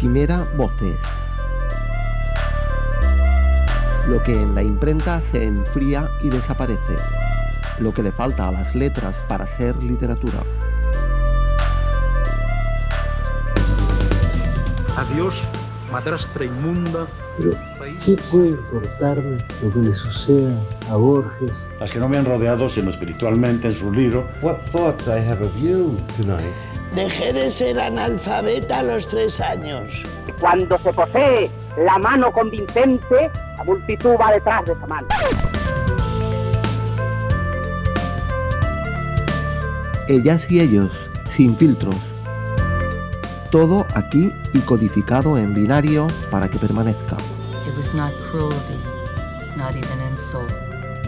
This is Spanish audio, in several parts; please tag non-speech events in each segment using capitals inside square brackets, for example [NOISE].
Quimera Voces. Lo que en la imprenta se enfría y desaparece. Lo que le falta a las letras para ser literatura. Adiós, madrastra inmunda. Pero, ¿qué puede importarme lo que le suceda a Borges? Las que no me han rodeado, sino espiritualmente en su libro. What thoughts I have of you tonight. Dejé de ser analfabeta a los tres años. Cuando se posee la mano convincente, la multitud va detrás de esa mano. Ellas y ellos, sin filtros. Todo aquí y codificado en binario para que permanezca. It was not cruelty, not even insult.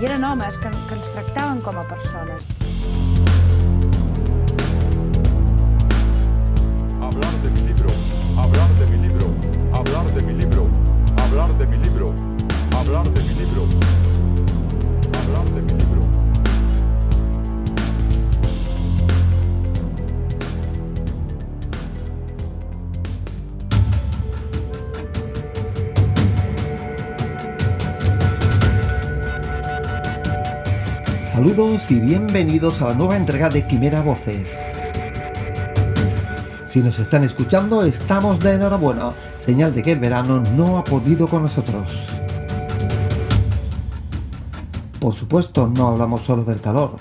I eren homes que, que ens tractaven com a persones. Hablar de mi libro, hablar de mi libro, hablar de mi libro, hablar de mi libro, hablar de mi libro, hablar de mi libro. Saludos y bienvenidos a la nueva entrega de Quimera Voces. Si nos están escuchando, estamos de enhorabuena, señal de que el verano no ha podido con nosotros. Por supuesto, no hablamos solo del calor.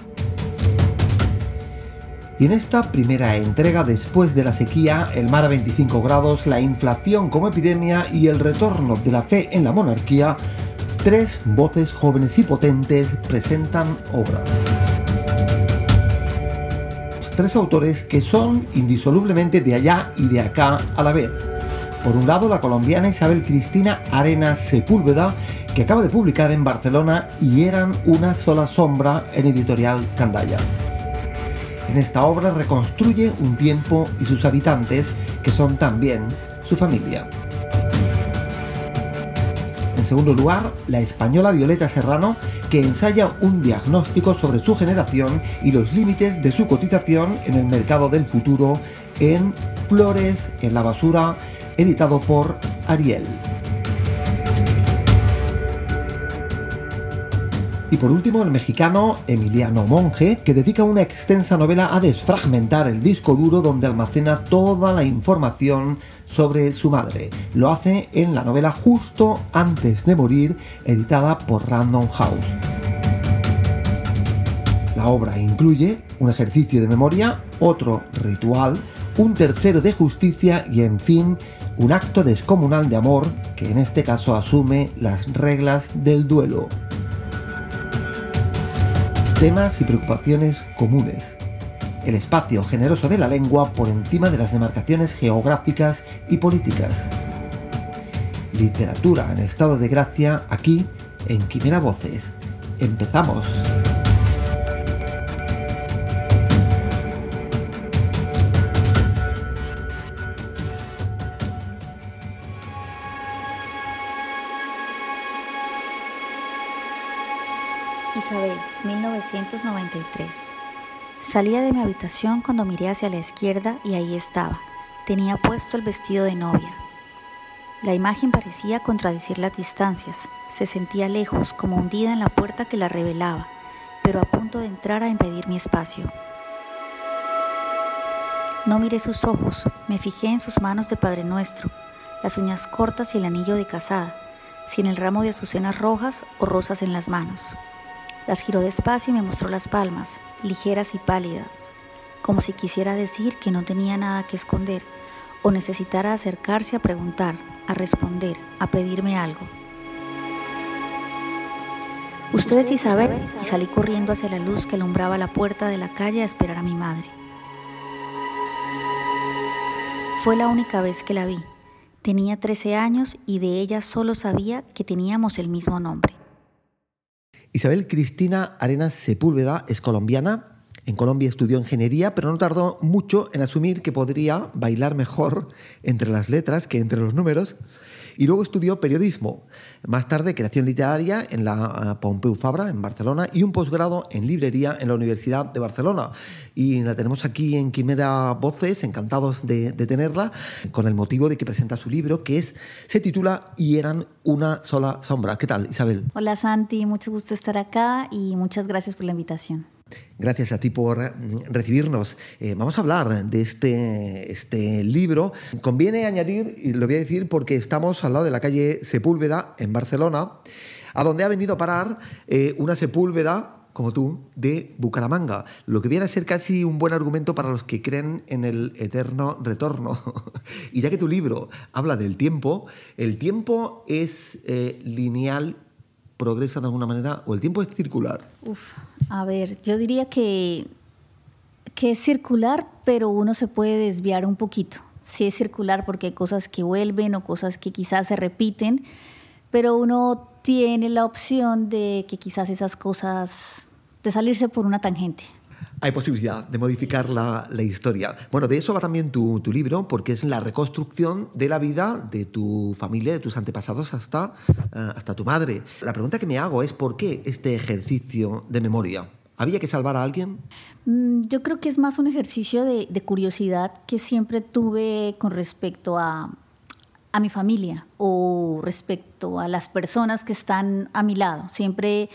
Y en esta primera entrega después de la sequía, el mar a 25 grados, la inflación como epidemia y el retorno de la fe en la monarquía, tres voces jóvenes y potentes presentan obra. Tres autores que son indisolublemente de allá y de acá a la vez. Por un lado, la colombiana Isabel Cristina Arenas Sepúlveda, que acaba de publicar en Barcelona y eran una sola sombra en editorial Candaya. En esta obra reconstruye un tiempo y sus habitantes, que son también su familia. Segundo lugar, la española Violeta Serrano, que ensaya un diagnóstico sobre su generación y los límites de su cotización en el mercado del futuro en Flores en la basura, editado por Ariel. Y por último, el mexicano Emiliano Monge, que dedica una extensa novela a desfragmentar el disco duro donde almacena toda la información sobre su madre. Lo hace en la novela Justo antes de morir, editada por Random House. La obra incluye un ejercicio de memoria, otro ritual, un tercero de justicia y, en fin, un acto descomunal de amor que en este caso asume las reglas del duelo temas y preocupaciones comunes. El espacio generoso de la lengua por encima de las demarcaciones geográficas y políticas. Literatura en estado de gracia aquí en Quimera Voces. Empezamos. 1993. Salía de mi habitación cuando miré hacia la izquierda y ahí estaba. Tenía puesto el vestido de novia. La imagen parecía contradecir las distancias. Se sentía lejos, como hundida en la puerta que la revelaba, pero a punto de entrar a impedir mi espacio. No miré sus ojos, me fijé en sus manos de Padre Nuestro, las uñas cortas y el anillo de casada, sin el ramo de azucenas rojas o rosas en las manos. Las giró despacio y me mostró las palmas, ligeras y pálidas, como si quisiera decir que no tenía nada que esconder o necesitara acercarse a preguntar, a responder, a pedirme algo. Usted es Isabel y salí corriendo hacia la luz que alumbraba la puerta de la calle a esperar a mi madre. Fue la única vez que la vi. Tenía 13 años y de ella solo sabía que teníamos el mismo nombre. Isabel Cristina Arenas Sepúlveda es colombiana, En Colombia estudió ingeniería, pero no tardó mucho en asumir que podría bailar mejor entre las letras que entre los números. Y luego estudió periodismo, más tarde creación literaria en la eh, Pompeu Fabra, en Barcelona, y un posgrado en librería en la Universidad de Barcelona. Y la tenemos aquí en Quimera Voces, encantados de, de tenerla, con el motivo de que presenta su libro, que es, se titula Y eran una sola sombra. ¿Qué tal, Isabel? Hola Santi, mucho gusto estar acá y muchas gracias por la invitación. Gracias a ti por recibirnos. Eh, vamos a hablar de este, este libro. Conviene añadir, y lo voy a decir porque estamos al lado de la calle Sepúlveda, en Barcelona, a donde ha venido a parar eh, una Sepúlveda como tú, de Bucaramanga, lo que viene a ser casi un buen argumento para los que creen en el eterno retorno. [LAUGHS] y ya que tu libro habla del tiempo, el tiempo es eh, lineal progresa de alguna manera o el tiempo es circular? Uf, a ver, yo diría que, que es circular, pero uno se puede desviar un poquito. Sí es circular porque hay cosas que vuelven o cosas que quizás se repiten, pero uno tiene la opción de que quizás esas cosas, de salirse por una tangente hay posibilidad de modificar la, la, historia. Bueno, de eso va también tu, tu, libro, porque es la reconstrucción de la vida de tu familia, de tus antepasados hasta, uh, hasta tu madre. La pregunta que me hago es, ¿por qué este ejercicio de memoria? ¿Había que salvar a alguien? Mm, yo creo que es más un ejercicio de, de curiosidad que siempre tuve con respecto a, a mi familia o respecto a las personas que están a mi lado. Siempre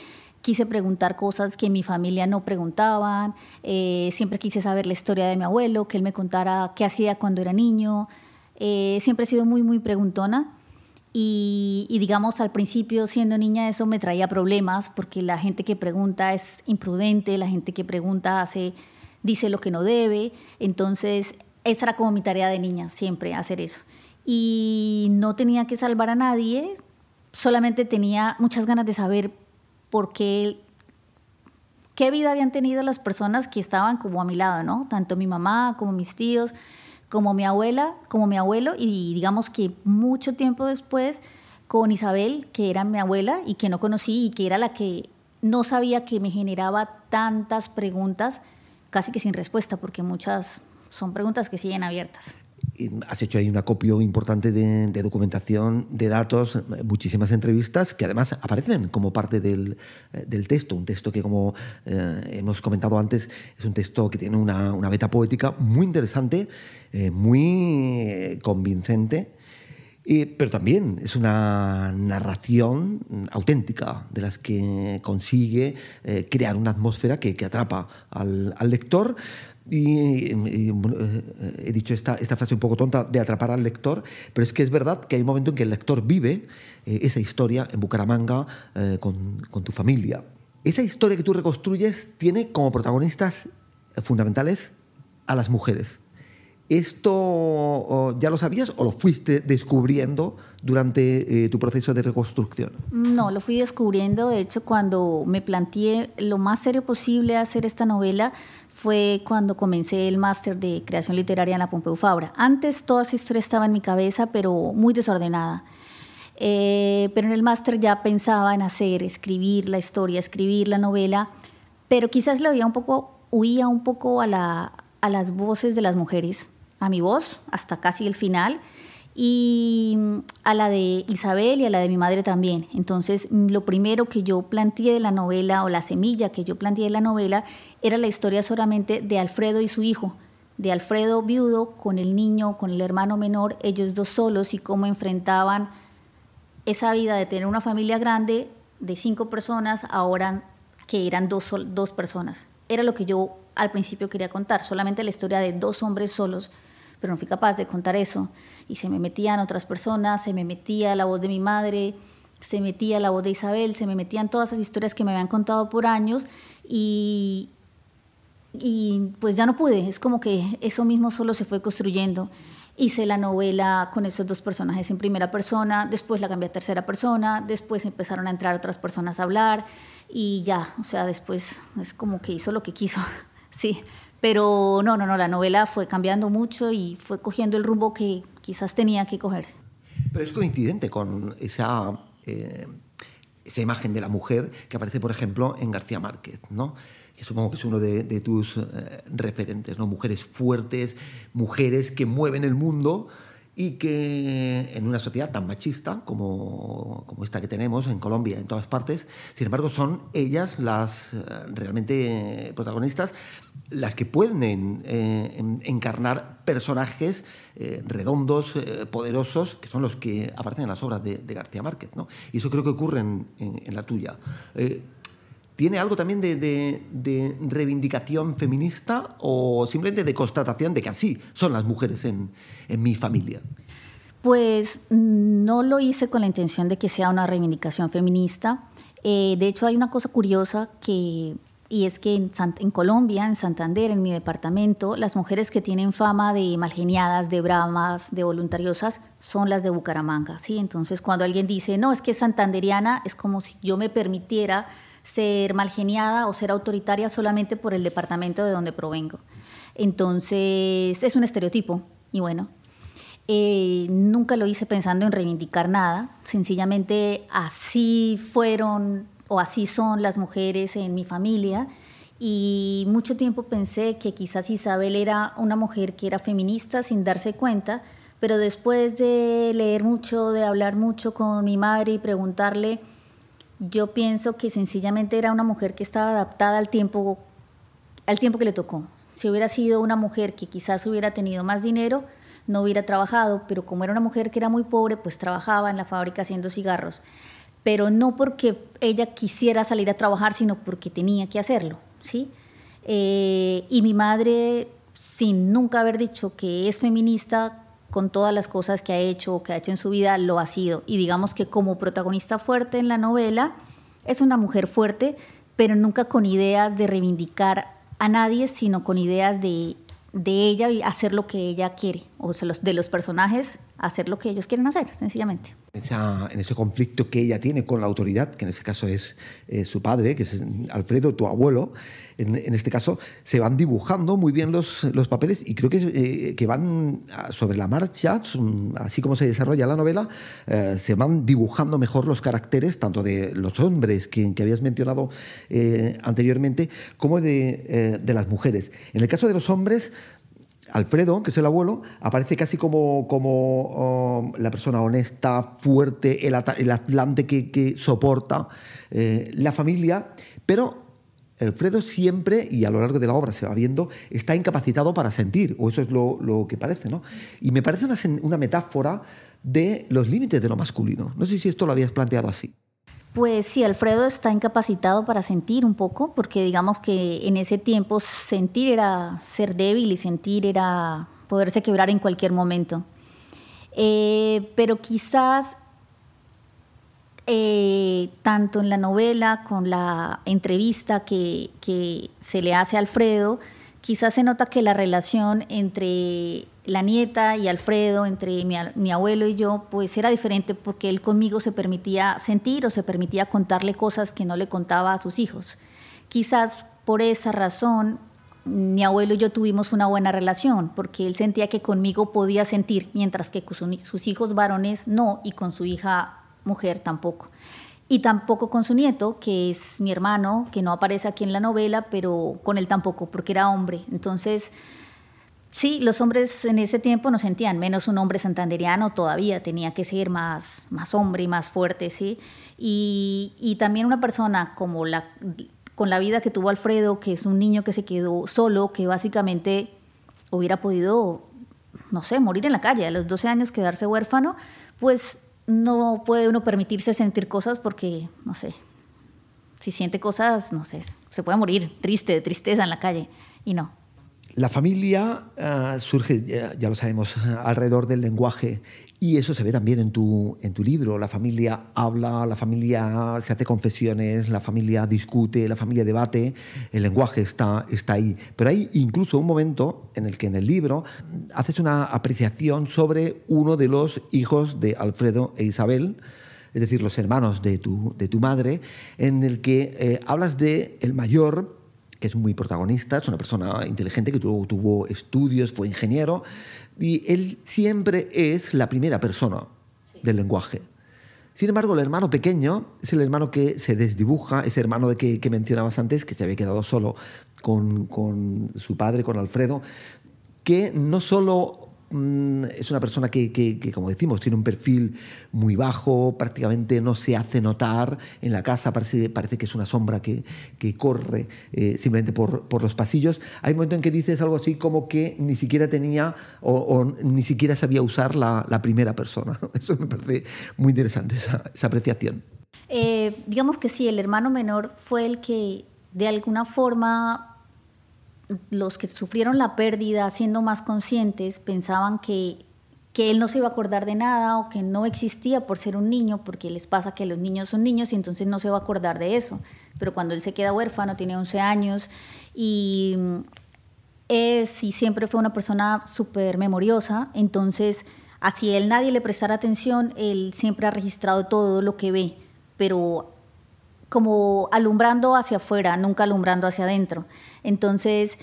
quise preguntar cosas que mi familia no preguntaban, eh, siempre quise saber la historia de mi abuelo, que él me contara qué hacía cuando era niño, eh, siempre he sido muy, muy preguntona. Y, y, digamos, al principio, siendo niña, eso me traía problemas porque la gente que pregunta es imprudente, la gente que pregunta hace, dice lo que no debe. Entonces, esa era como mi tarea de niña, siempre hacer eso. Y no tenía que salvar a nadie, solamente tenía muchas ganas de saber porque qué vida habían tenido las personas que estaban como a mi lado, ¿no? Tanto mi mamá como mis tíos, como mi abuela, como mi abuelo, y digamos que mucho tiempo después con Isabel, que era mi abuela y que no conocí y que era la que no sabía que me generaba tantas preguntas, casi que sin respuesta, porque muchas son preguntas que siguen abiertas has hecho ahí un acopio importante de, documentación, de datos, muchísimas entrevistas que además aparecen como parte del, eh, del texto, un texto que como eh, hemos comentado antes es un texto que tiene una, una beta poética muy interesante, eh, muy convincente. pero también es una narración auténtica de las que consigue crear una atmósfera que, atrapa al lector, y, y, he dicho esta, esta, frase un poco tonta de atrapar al lector, pero es que es verdad que hay un momento en que el lector vive eh, esa historia en Bucaramanga eh, con, con, tu familia. Esa historia que tú reconstruyes tiene como protagonistas fundamentales a las mujeres. ¿Esto ya lo sabías o lo fuiste descubriendo durante eh, tu proceso de reconstrucción? No, lo fui descubriendo. De hecho, cuando me planteé lo más serio posible hacer esta novela, fue cuando comencé el máster de creación literaria en la Pompeu Fabra. Antes toda esa historia estaba en mi cabeza, pero muy desordenada. Eh, pero en el máster ya pensaba en hacer, escribir la historia, escribir la novela, pero quizás le oía un poco, huía un poco a, la, a las voces de las mujeres, a mi voz, hasta casi el final y a la de Isabel y a la de mi madre también. Entonces, lo primero que yo planteé de la novela, o la semilla que yo planteé de la novela, era la historia solamente de Alfredo y su hijo, de Alfredo viudo con el niño, con el hermano menor, ellos dos solos y cómo enfrentaban esa vida de tener una familia grande de cinco personas, ahora que eran dos, dos personas. Era lo que yo al principio quería contar, solamente la historia de dos hombres solos pero no fui capaz de contar eso. Y se me metían otras personas, se me metía la voz de mi madre, se metía la voz de Isabel, se me metían todas esas historias que me habían contado por años y, y pues ya no pude, es como que eso mismo solo se fue construyendo. Hice la novela con esos dos personajes en primera persona, después la cambié a tercera persona, después empezaron a entrar otras personas a hablar y ya, o sea, después es como que hizo lo que quiso, [LAUGHS] sí. Pero no, no, no, la novela fue cambiando mucho y fue cogiendo el rumbo que quizás tenía que coger. Pero es coincidente con esa, eh, esa imagen de la mujer que aparece, por ejemplo, en García Márquez, ¿no? que supongo que es uno de, tus referentes, ¿no? Mujeres fuertes, mujeres que mueven el mundo y que en una sociedad tan machista como, como, esta que tenemos en Colombia, en todas partes, sin embargo son ellas las eh, realmente protagonistas, las que pueden eh, encarnar personajes eh, redondos, poderosos, que son los que aparecen en las obras de, García Márquez. ¿no? Y eso creo que ocurre en la tuya tiene algo también de, reivindicación feminista o simplemente de constatación de que así son las mujeres en, mi familia? Pues no lo hice con la intención de que sea una reivindicación feminista. Eh, de hecho, hay una cosa curiosa que, y es que en, en, Colombia, en Santander, en mi departamento, las mujeres que tienen fama de malgeniadas, de bramas, de voluntariosas, son las de Bucaramanga. ¿sí? Entonces, cuando alguien dice, no, es que es santanderiana, es como si yo me permitiera ser malgeniada o ser autoritaria solamente por el departamento de donde provengo. Entonces, es un estereotipo y bueno, eh, nunca lo hice pensando en reivindicar nada, sencillamente así fueron o así son las mujeres en mi familia y mucho tiempo pensé que quizás Isabel era una mujer que era feminista sin darse cuenta, pero después de leer mucho, de hablar mucho con mi madre y preguntarle, yo pienso que sencillamente era una mujer que estaba adaptada al tiempo, al tiempo que le tocó. Si hubiera sido una mujer que quizás hubiera tenido más dinero, no hubiera trabajado, pero como era una mujer que era muy pobre, pues trabajaba en la fábrica haciendo cigarros. Pero no porque ella quisiera salir a trabajar, sino porque tenía que hacerlo, ¿sí? Eh, y mi madre, sin nunca haber dicho que es feminista, con todas las cosas que ha hecho o que ha hecho en su vida, lo ha sido. Y digamos que como protagonista fuerte en la novela, es una mujer fuerte, pero nunca con ideas de reivindicar a nadie, sino con ideas de, de ella y hacer lo que ella quiere, o sea, los, de los personajes hacer lo que ellos quieren hacer, sencillamente. En ese conflicto que ella tiene con la autoridad, que en este caso es eh, su padre, que es Alfredo, tu abuelo, en, este caso se van dibujando muy bien los, los papeles y creo que, eh, que van sobre la marcha, así como se desarrolla la novela, eh, se van dibujando mejor los caracteres, tanto de los hombres que, que habías mencionado anteriormente, como de, de las mujeres. En el caso de los hombres, Alfredo, que es el abuelo, aparece casi como, como um, la persona honesta, fuerte, el, atlante que, soporta eh, la familia, pero Alfredo siempre, y a lo largo de la obra se va viendo, está incapacitado para sentir, o eso es lo, que parece, ¿no? Y me parece una, una metáfora de los límites de lo masculino. No sé si esto lo habías planteado así. Pues sí, Alfredo está incapacitado para sentir un poco, porque digamos que en ese tiempo sentir era ser débil y sentir era poderse quebrar en cualquier momento. Eh, pero quizás eh, tanto en la novela con la entrevista que, que se le hace a Alfredo, quizás se nota que la relación entre la nieta y Alfredo, entre mi, abuelo y yo, pues era diferente porque él conmigo se permitía sentir o se permitía contarle cosas que no le contaba a sus hijos. Quizás por esa razón mi abuelo y yo tuvimos una buena relación, porque él sentía que conmigo podía sentir, mientras que con sus hijos varones no, y con su hija mujer tampoco. Y tampoco con su nieto, que es mi hermano, que no aparece aquí en la novela, pero con él tampoco, porque era hombre. Entonces, Sí, los hombres en ese tiempo no sentían, menos un hombre santanderiano todavía tenía que ser más, más hombre y más fuerte, ¿sí? Y, también una persona como la, con la vida que tuvo Alfredo, que es un niño que se quedó solo, que básicamente hubiera podido, no sé, morir en la calle, a los 12 años quedarse huérfano, pues no puede uno permitirse sentir cosas porque, no sé, si siente cosas, no sé, se puede morir triste, de tristeza en la calle, y no. La familia ah, surge, ya, lo sabemos, alrededor del lenguaje y eso se ve también en tu, en tu libro. La familia habla, la familia se hace confesiones, la familia discute, la familia debate, el lenguaje está, está ahí. Pero hay incluso un momento en el que en el libro haces una apreciación sobre uno de los hijos de Alfredo e Isabel, es decir, los hermanos de tu, de tu madre, en el que eh, hablas de el mayor que es muy protagonista, es una persona inteligente que tuvo, tuvo estudios, fue ingeniero, y él siempre es la primera persona del lenguaje. Sin embargo, el hermano pequeño es el hermano que se desdibuja, ese hermano de que, que mencionabas antes, que se había quedado solo con, con su padre, con Alfredo, que no solo es una persona que, que, como decimos, tiene un perfil muy bajo, prácticamente no se hace notar en la casa, parece, parece que es una sombra que, que corre eh, simplemente por, por, los pasillos. Hay un momento en que dices algo así como que ni siquiera tenía o, ni siquiera sabía usar la, la, primera persona. [LAUGHS] Eso me parece muy interesante, esa, esa apreciación. Eh, digamos que sí, el hermano menor fue el que de alguna forma los que sufrieron la pérdida, siendo más conscientes, pensaban que, que él no se iba a acordar de nada o que no existía por ser un niño, porque les pasa que los niños son niños y entonces no se va a acordar de eso. Pero cuando él se queda huérfano, tiene 11 años y es y siempre fue una persona súper memoriosa, entonces así él nadie le prestara atención, él siempre ha registrado todo lo que ve, pero como alumbrando hacia afuera, nunca alumbrando hacia adentro. Entonces,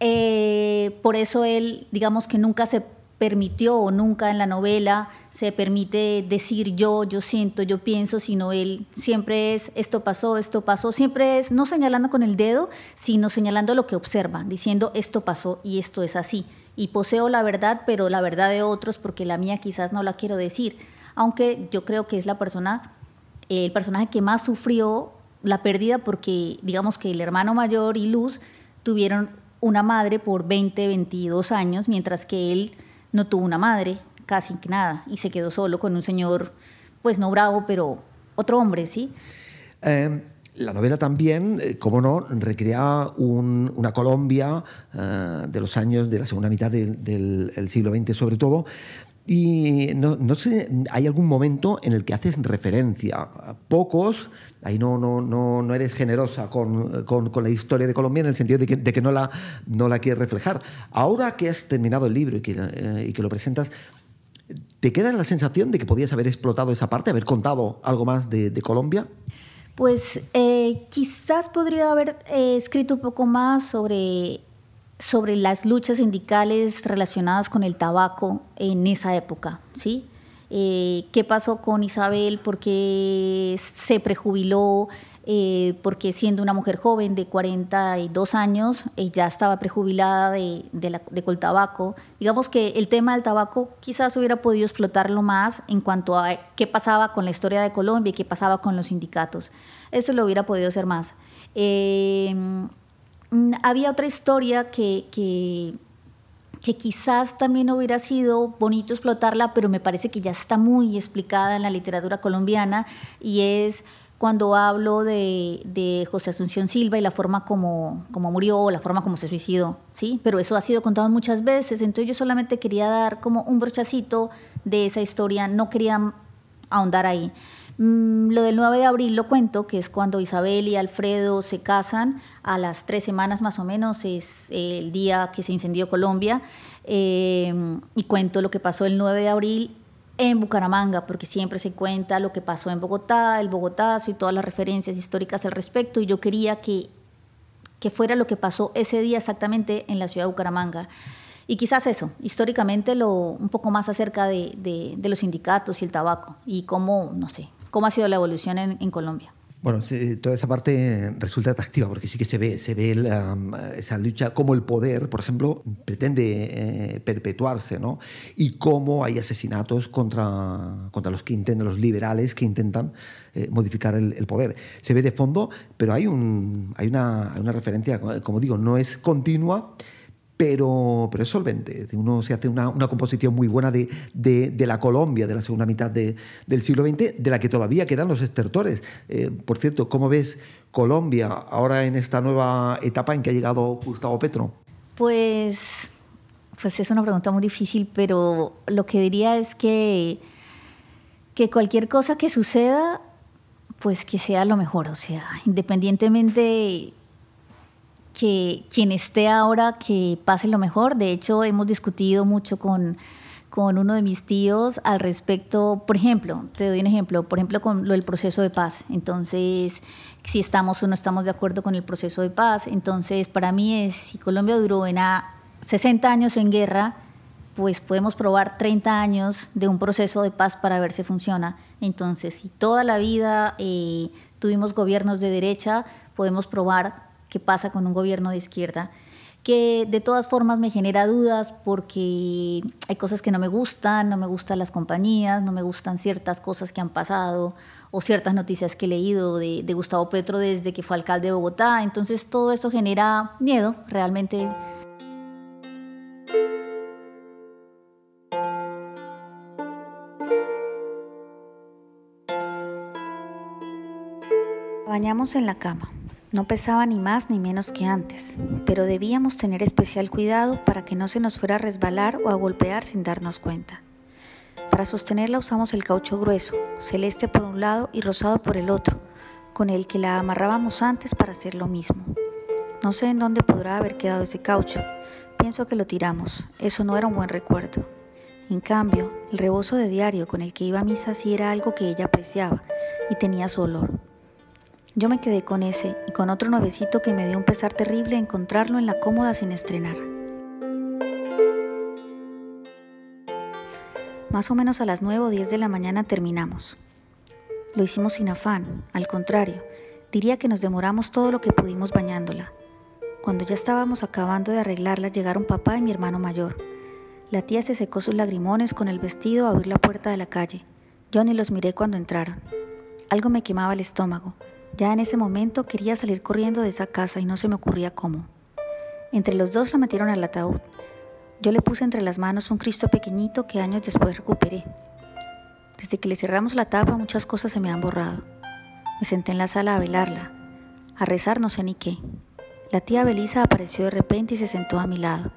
eh, por eso él, digamos que nunca se permitió o nunca en la novela se permite decir yo, yo siento, yo pienso, sino él siempre es esto pasó, esto pasó, siempre es no señalando con el dedo, sino señalando lo que observa, diciendo esto pasó y esto es así. Y poseo la verdad, pero la verdad de otros porque la mía quizás no la quiero decir, aunque yo creo que es la persona el personaje que más sufrió la pérdida porque digamos que el hermano mayor y Luz tuvieron una madre por 20, 22 años, mientras que él no tuvo una madre, casi nada, y se quedó solo con un señor, pues no bravo, pero otro hombre, ¿sí? Em, la novela también, eh, como no, recrea una Colombia eh, de los años de la segunda mitad del siglo XX sobre todo, y no, no, sé, hay algún momento en el que haces referencia, pocos, ahí no, no, no, no eres generosa con, con, la historia de Colombia en el sentido de que, de que no, la, no la quieres reflejar. Ahora que has terminado el libro y que, eh, y que lo presentas, ¿te queda la sensación de que podías haber explotado esa parte, haber contado algo más de, de Colombia? Pues eh, quizás podría haber eh, escrito un poco más sobre sobre las luchas sindicales relacionadas con el tabaco en esa época, ¿sí? Eh, ¿Qué pasó con Isabel? ¿Por qué se prejubiló? Eh, porque siendo una mujer joven de 42 años, ya estaba prejubilada de, de, la, de Coltabaco. Digamos que el tema del tabaco quizás hubiera podido explotarlo más en cuanto a qué pasaba con la historia de Colombia y qué pasaba con los sindicatos. Eso lo hubiera podido hacer más. Eh, había otra historia que, que, quizás también hubiera sido bonito explotarla, pero me parece que ya está muy explicada en la literatura colombiana y es cuando hablo de, José Asunción Silva y la forma como, como murió, la forma como se suicidó, ¿sí? Pero eso ha sido contado muchas veces, entonces yo solamente quería dar como un brochacito de esa historia, no quería ahondar ahí. Mm, lo del 9 de abril lo cuento, que es cuando Isabel y Alfredo se casan, a las tres semanas más o menos, es el día que se incendió Colombia, eh, y cuento lo que pasó el 9 de abril en Bucaramanga, porque siempre se cuenta lo que pasó en Bogotá, el Bogotazo y todas las referencias históricas al respecto, y yo quería que, que fuera lo que pasó ese día exactamente en la ciudad de Bucaramanga. Y quizás eso, históricamente lo, un poco más acerca de, de los sindicatos y el tabaco, y cómo, no sé, ¿Cómo ha sido la evolución en, Colombia? Bueno, toda esa parte resulta atractiva porque sí que se ve, se ve esa lucha, cómo el poder, por ejemplo, pretende eh, perpetuarse, ¿no? Y cómo hay asesinatos contra, contra los que intentan, los liberales que intentan eh, modificar el, el, poder. Se ve de fondo, pero hay, un, hay, una, hay una referencia, como digo, no es continua, pero, pero es solvente. Uno se hace una, una composición muy buena de, de, la Colombia de la segunda mitad de, del siglo XX, de la que todavía quedan los estertores. Eh, por cierto, ¿cómo ves Colombia ahora en esta nueva etapa en que ha llegado Gustavo Petro? Pues, pues es una pregunta muy difícil, pero lo que diría es que, que cualquier cosa que suceda, pues que sea lo mejor, o sea, independientemente que quien esté ahora que pase lo mejor. De hecho, hemos discutido mucho con, con uno de mis tíos al respecto, por ejemplo, te doy un ejemplo, por ejemplo, con lo del proceso de paz. Entonces, si estamos o no estamos de acuerdo con el proceso de paz, entonces para mí es, si Colombia duró en a 60 años en guerra, pues podemos probar 30 años de un proceso de paz para ver si funciona. Entonces, si toda la vida eh, tuvimos gobiernos de derecha, podemos probar qué pasa con un gobierno de izquierda que de todas formas me genera dudas porque hay cosas que no me gustan, no me gustan las compañías, no me gustan ciertas cosas que han pasado o ciertas noticias que he leído de, de Gustavo Petro desde que fue alcalde de Bogotá. Entonces todo eso genera miedo realmente. Bañamos en la cama. No pesaba ni más ni menos que antes, pero debíamos tener especial cuidado para que no se nos fuera a resbalar o a golpear sin darnos cuenta. Para sostenerla usamos el caucho grueso, celeste por un lado y rosado por el otro, con el que la amarrábamos antes para hacer lo mismo. No sé en dónde podrá haber quedado ese caucho. Pienso que lo tiramos. Eso no era un buen recuerdo. En cambio, el rebozo de diario con el que iba a misa sí era algo que ella apreciaba y tenía su olor. Yo me quedé con ese y con otro nuevecito que me dio un pesar terrible encontrarlo en la cómoda sin estrenar. Más o menos a las 9 o 10 de la mañana terminamos. Lo hicimos sin afán, al contrario, diría que nos demoramos todo lo que pudimos bañándola. Cuando ya estábamos acabando de arreglarla llegaron papá y mi hermano mayor. La tía se secó sus lagrimones con el vestido a abrir la puerta de la calle. Yo ni los miré cuando entraron. Algo me quemaba el estómago. Ya en ese momento quería salir corriendo de esa casa y no se me ocurría cómo. Entre los dos la metieron al ataúd. Yo le puse entre las manos un Cristo pequeñito que años después recuperé. Desde que le cerramos la tapa muchas cosas se me han borrado. Me senté en la sala a velarla, a rezar no sé ni qué. La tía Belisa apareció de repente y se sentó a mi lado.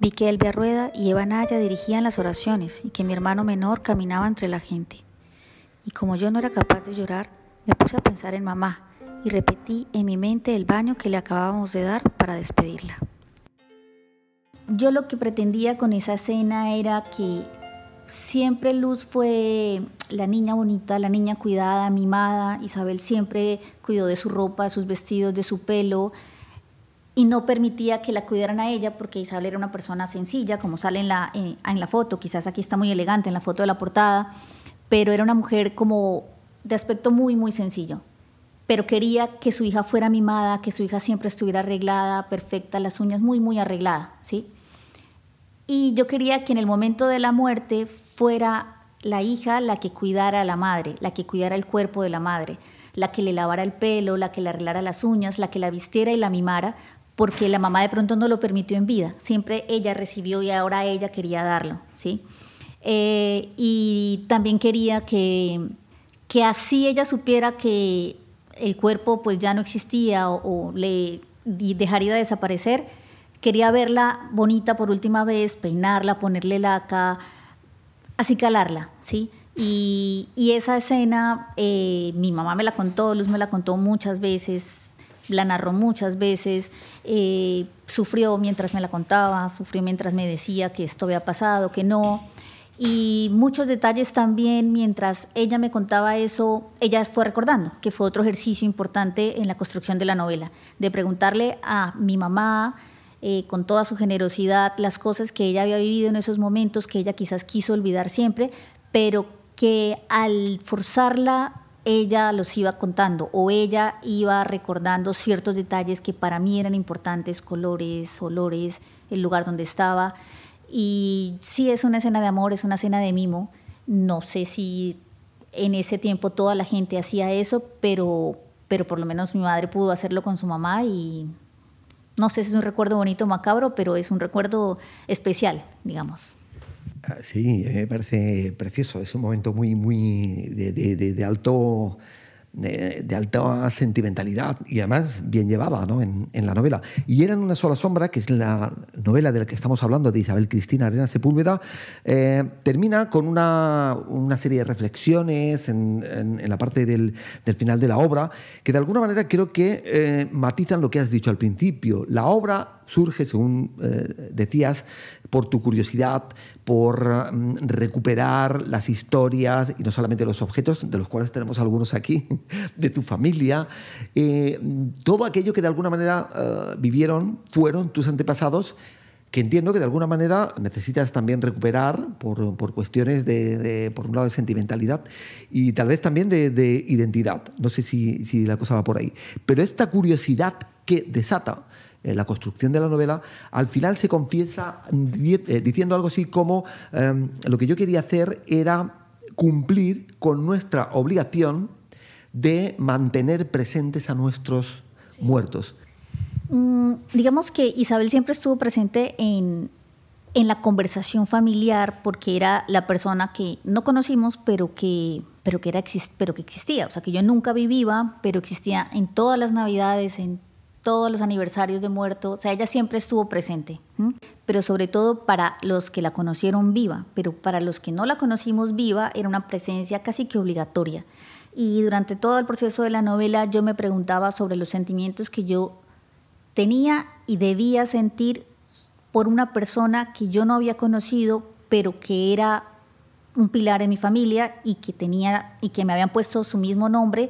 Vi que Elvia Rueda y Eva Naya dirigían las oraciones y que mi hermano menor caminaba entre la gente. Y como yo no era capaz de llorar, me puse a pensar en mamá y repetí en mi mente el baño que le acabábamos de dar para despedirla. Yo lo que pretendía con esa escena era que siempre Luz fue la niña bonita, la niña cuidada, mimada. Isabel siempre cuidó de su ropa, de sus vestidos, de su pelo y no permitía que la cuidaran a ella porque Isabel era una persona sencilla, como sale en la, eh, en la foto, quizás aquí está muy elegante en la foto de la portada, pero era una mujer como de aspecto muy, muy sencillo. Pero quería que su hija fuera mimada, que su hija siempre estuviera arreglada, perfecta, las uñas muy, muy arreglada, ¿sí? Y yo quería que en el momento de la muerte fuera la hija la que cuidara a la madre, la que cuidara el cuerpo de la madre, la que le lavara el pelo, la que le arreglara las uñas, la que la vistiera y la mimara, porque la mamá de pronto no lo permitió en vida. Siempre ella recibió y ahora ella quería darlo, ¿sí? Eh, y también quería que que así ella supiera que el cuerpo pues ya no existía o, le dejaría de desaparecer, quería verla bonita por última vez, peinarla, ponerle laca, acicalarla, ¿sí? Y, y esa escena eh, mi mamá me la contó, Luz me la contó muchas veces, la narró muchas veces, eh, sufrió mientras me la contaba, sufrió mientras me decía que esto había pasado, que no y muchos detalles también mientras ella me contaba eso, ella fue recordando, que fue otro ejercicio importante en la construcción de la novela, de preguntarle a mi mamá eh, con toda su generosidad las cosas que ella había vivido en esos momentos, que ella quizás quiso olvidar siempre, pero que al forzarla ella los iba contando o ella iba recordando ciertos detalles que para mí eran importantes, colores, olores, el lugar donde estaba. Y sí es una escena de amor, es una escena de mimo. No sé si en ese tiempo toda la gente hacía eso, pero, pero por lo menos mi madre pudo hacerlo con su mamá y no sé si es un recuerdo bonito o macabro, pero es un recuerdo especial, digamos. Ah, sí, me parece precioso, es un momento muy, muy de, de, de alto de, alta sentimentalidad y además bien llevada ¿no? en, la novela. Y era en una sola sombra, que es la novela de la que estamos hablando, de Isabel Cristina Arena Sepúlveda, eh, termina con una, una, serie de reflexiones en, en, la parte del, del, final de la obra, que de alguna manera creo que eh, matizan lo que has dicho al principio. La obra surge, según eh, decías, por tu curiosidad, por mm, recuperar las historias y no solamente los objetos, de los cuales tenemos algunos aquí, [LAUGHS] de tu familia, eh, todo aquello que de alguna manera eh, vivieron, fueron tus antepasados que entiendo que de alguna manera necesitas también recuperar por, por cuestiones de, por un lado, de sentimentalidad y tal vez también de, de identidad. No sé si, si, la cosa va por ahí. Pero esta curiosidad que desata eh, la construcción de la novela, al final se confiesa eh, diciendo algo así como eh, lo que yo quería hacer era cumplir con nuestra obligación de mantener presentes a nuestros muertos. Mm, digamos que Isabel siempre estuvo presente en, en, la conversación familiar porque era la persona que no conocimos, pero que, pero, que era, pero que existía. O sea, que yo nunca vi viva, pero existía en todas las navidades, en todos los aniversarios de muerto. O sea, ella siempre estuvo presente. Pero sobre todo para los que la conocieron viva. Pero para los que no la conocimos viva, era una presencia casi que obligatoria. Y durante todo el proceso de la novela yo me preguntaba sobre los sentimientos que yo tenía y debía sentir por una persona que yo no había conocido, pero que era un pilar en mi familia y que tenía y que me habían puesto su mismo nombre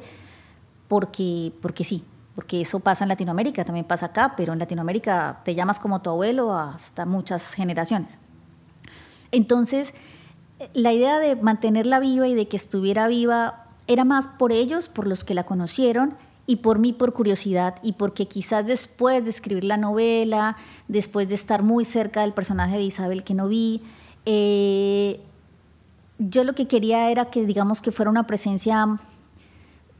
porque porque sí, porque eso pasa en Latinoamérica, también pasa acá, pero en Latinoamérica te llamas como tu abuelo hasta muchas generaciones. Entonces, la idea de mantenerla viva y de que estuviera viva era más por ellos, por los que la conocieron, y por mí por curiosidad y porque quizás después de escribir la novela, después de estar muy cerca del personaje de Isabel que no vi, eh, yo lo que quería era que digamos que fuera una presencia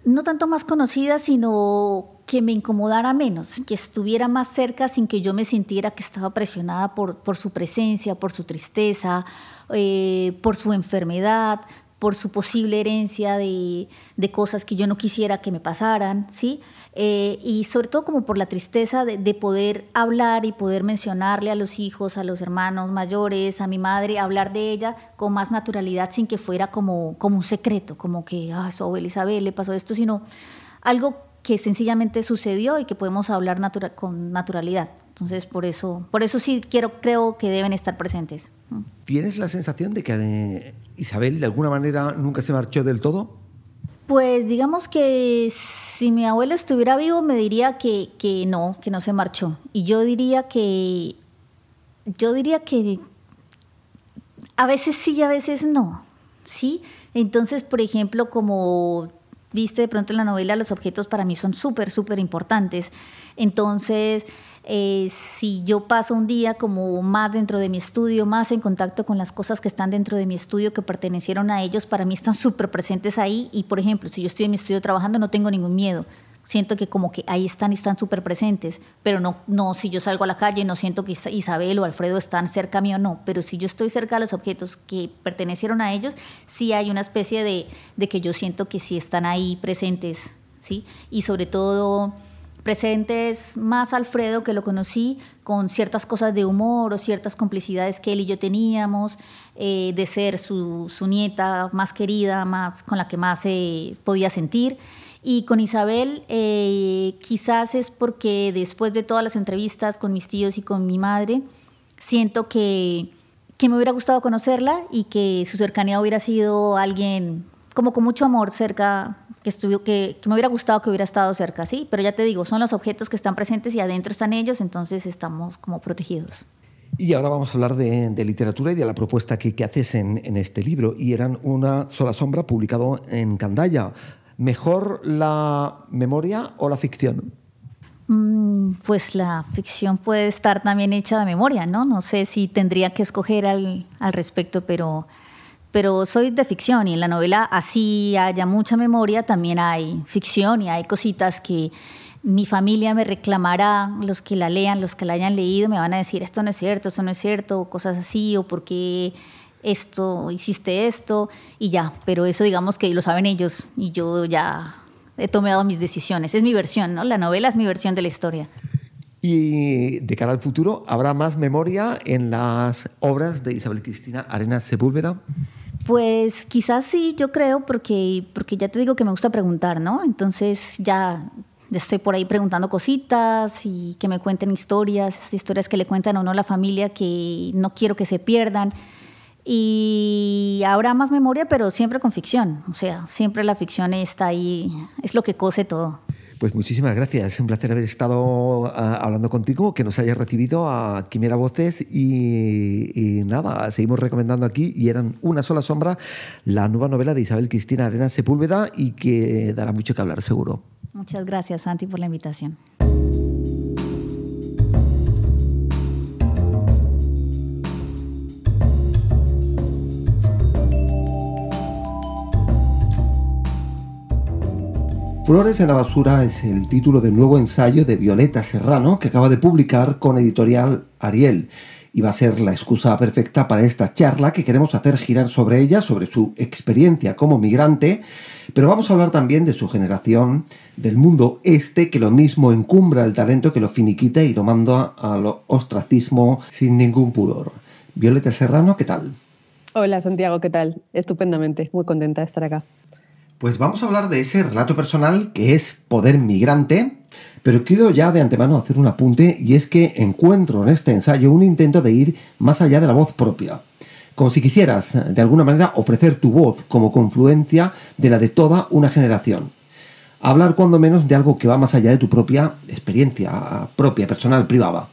no tanto más conocida, sino que me incomodara menos, que estuviera más cerca sin que yo me sintiera que estaba presionada por, por su presencia, por su tristeza, eh, por su enfermedad, por su posible herencia de, de, cosas que yo no quisiera que me pasaran, ¿sí? Eh, y sobre todo como por la tristeza de, de, poder hablar y poder mencionarle a los hijos, a los hermanos mayores, a mi madre, hablar de ella con más naturalidad sin que fuera como, como un secreto, como que, ah, su abuela Isabel le pasó esto, sino algo que sencillamente sucedió y que podemos hablar con naturalidad. Entonces, por eso, por eso sí quiero, creo que deben estar presentes. ¿Tienes la sensación de que eh, Isabel de alguna manera nunca se marchó del todo? Pues digamos que si mi abuelo estuviera vivo me diría que, que no, que no se marchó. Y yo diría que, yo diría que a veces sí y a veces no, ¿sí? Entonces, por ejemplo, como viste de pronto en la novela, los objetos para mí son súper, súper importantes. Entonces, eh, si yo paso un día como más dentro de mi estudio, más en contacto con las cosas que están dentro de mi estudio, que pertenecieron a ellos, para mí están súper presentes ahí. Y, por ejemplo, si yo estoy en mi estudio trabajando, no tengo ningún miedo. Siento que como que ahí están y están súper presentes, pero no, no, si yo salgo a la calle no siento que Isabel o Alfredo están cerca mío, no, pero si yo estoy cerca de los objetos que pertenecieron a ellos, sí hay una especie de, de que yo siento que sí están ahí presentes, ¿sí? Y sobre todo presentes más Alfredo, que lo conocí, con ciertas cosas de humor o ciertas complicidades que él y yo teníamos, eh, de ser su, su, nieta más querida, más, con la que más se podía sentir. Y con Isabel eh, quizás es porque después de todas las entrevistas con mis tíos y con mi madre, siento que, que me hubiera gustado conocerla y que su cercanía hubiera sido alguien como con mucho amor cerca que, estuvo, que, que, me hubiera gustado que hubiera estado cerca, sí, pero ya te digo, son los objetos que están presentes y adentro están ellos, entonces estamos como protegidos. Y ahora vamos a hablar de, de literatura y de la propuesta que, que haces en, en, este libro. Y eran Una sola sombra, publicado en Candaya. ¿Mejor la memoria o la ficción? Mm, pues la ficción puede estar también hecha de memoria, ¿no? No sé si tendría que escoger al, al respecto, pero pero soy de ficción y en la novela así haya mucha memoria, también hay ficción y hay cositas que mi familia me reclamará, los que la lean, los que la hayan leído, me van a decir esto no es cierto, esto no es cierto, cosas así, o por qué esto, hiciste esto, y ya, pero eso digamos que lo saben ellos y yo ya he tomado mis decisiones, es mi versión, ¿no? La novela es mi versión de la historia. Y de cara al futuro, ¿habrá más memoria en las obras de Isabel Cristina Arenas Sepúlveda? Pues quizás sí, yo creo, porque, porque ya te digo que me gusta preguntar, ¿no? Entonces ya estoy por ahí preguntando cositas y que me cuenten historias, historias que le cuentan o no a la familia que no quiero que se pierdan. Y habrá más memoria, pero siempre con ficción. O sea, siempre la ficción está ahí, es lo que cose todo. Pues muchísimas gracias. Es un placer haber estado ah, hablando contigo, que nos hayas recibido a Quimera Voces y, y, nada, seguimos recomendando aquí y eran Una sola sombra, la nueva novela de Isabel Cristina Arena Sepúlveda y que dará mucho que hablar seguro. Muchas gracias Santi por la invitación. Flores en la basura es el título del nuevo ensayo de Violeta Serrano que acaba de publicar con editorial Ariel y va a ser la excusa perfecta para esta charla que queremos hacer girar sobre ella, sobre su experiencia como migrante, pero vamos a hablar también de su generación, del mundo este que lo mismo encumbra el talento que lo finiquita y lo manda al ostracismo sin ningún pudor. Violeta Serrano, ¿qué tal? Hola Santiago, ¿qué tal? Estupendamente, muy contenta de estar acá. Pues vamos a hablar de ese relato personal que es Poder Migrante, pero quiero ya de antemano hacer un apunte y es que encuentro en este ensayo un intento de ir más allá de la voz propia. Como si quisieras, de alguna manera, ofrecer tu voz como confluencia de la de toda una generación. Hablar cuando menos de algo que va más allá de tu propia experiencia propia, personal, privada.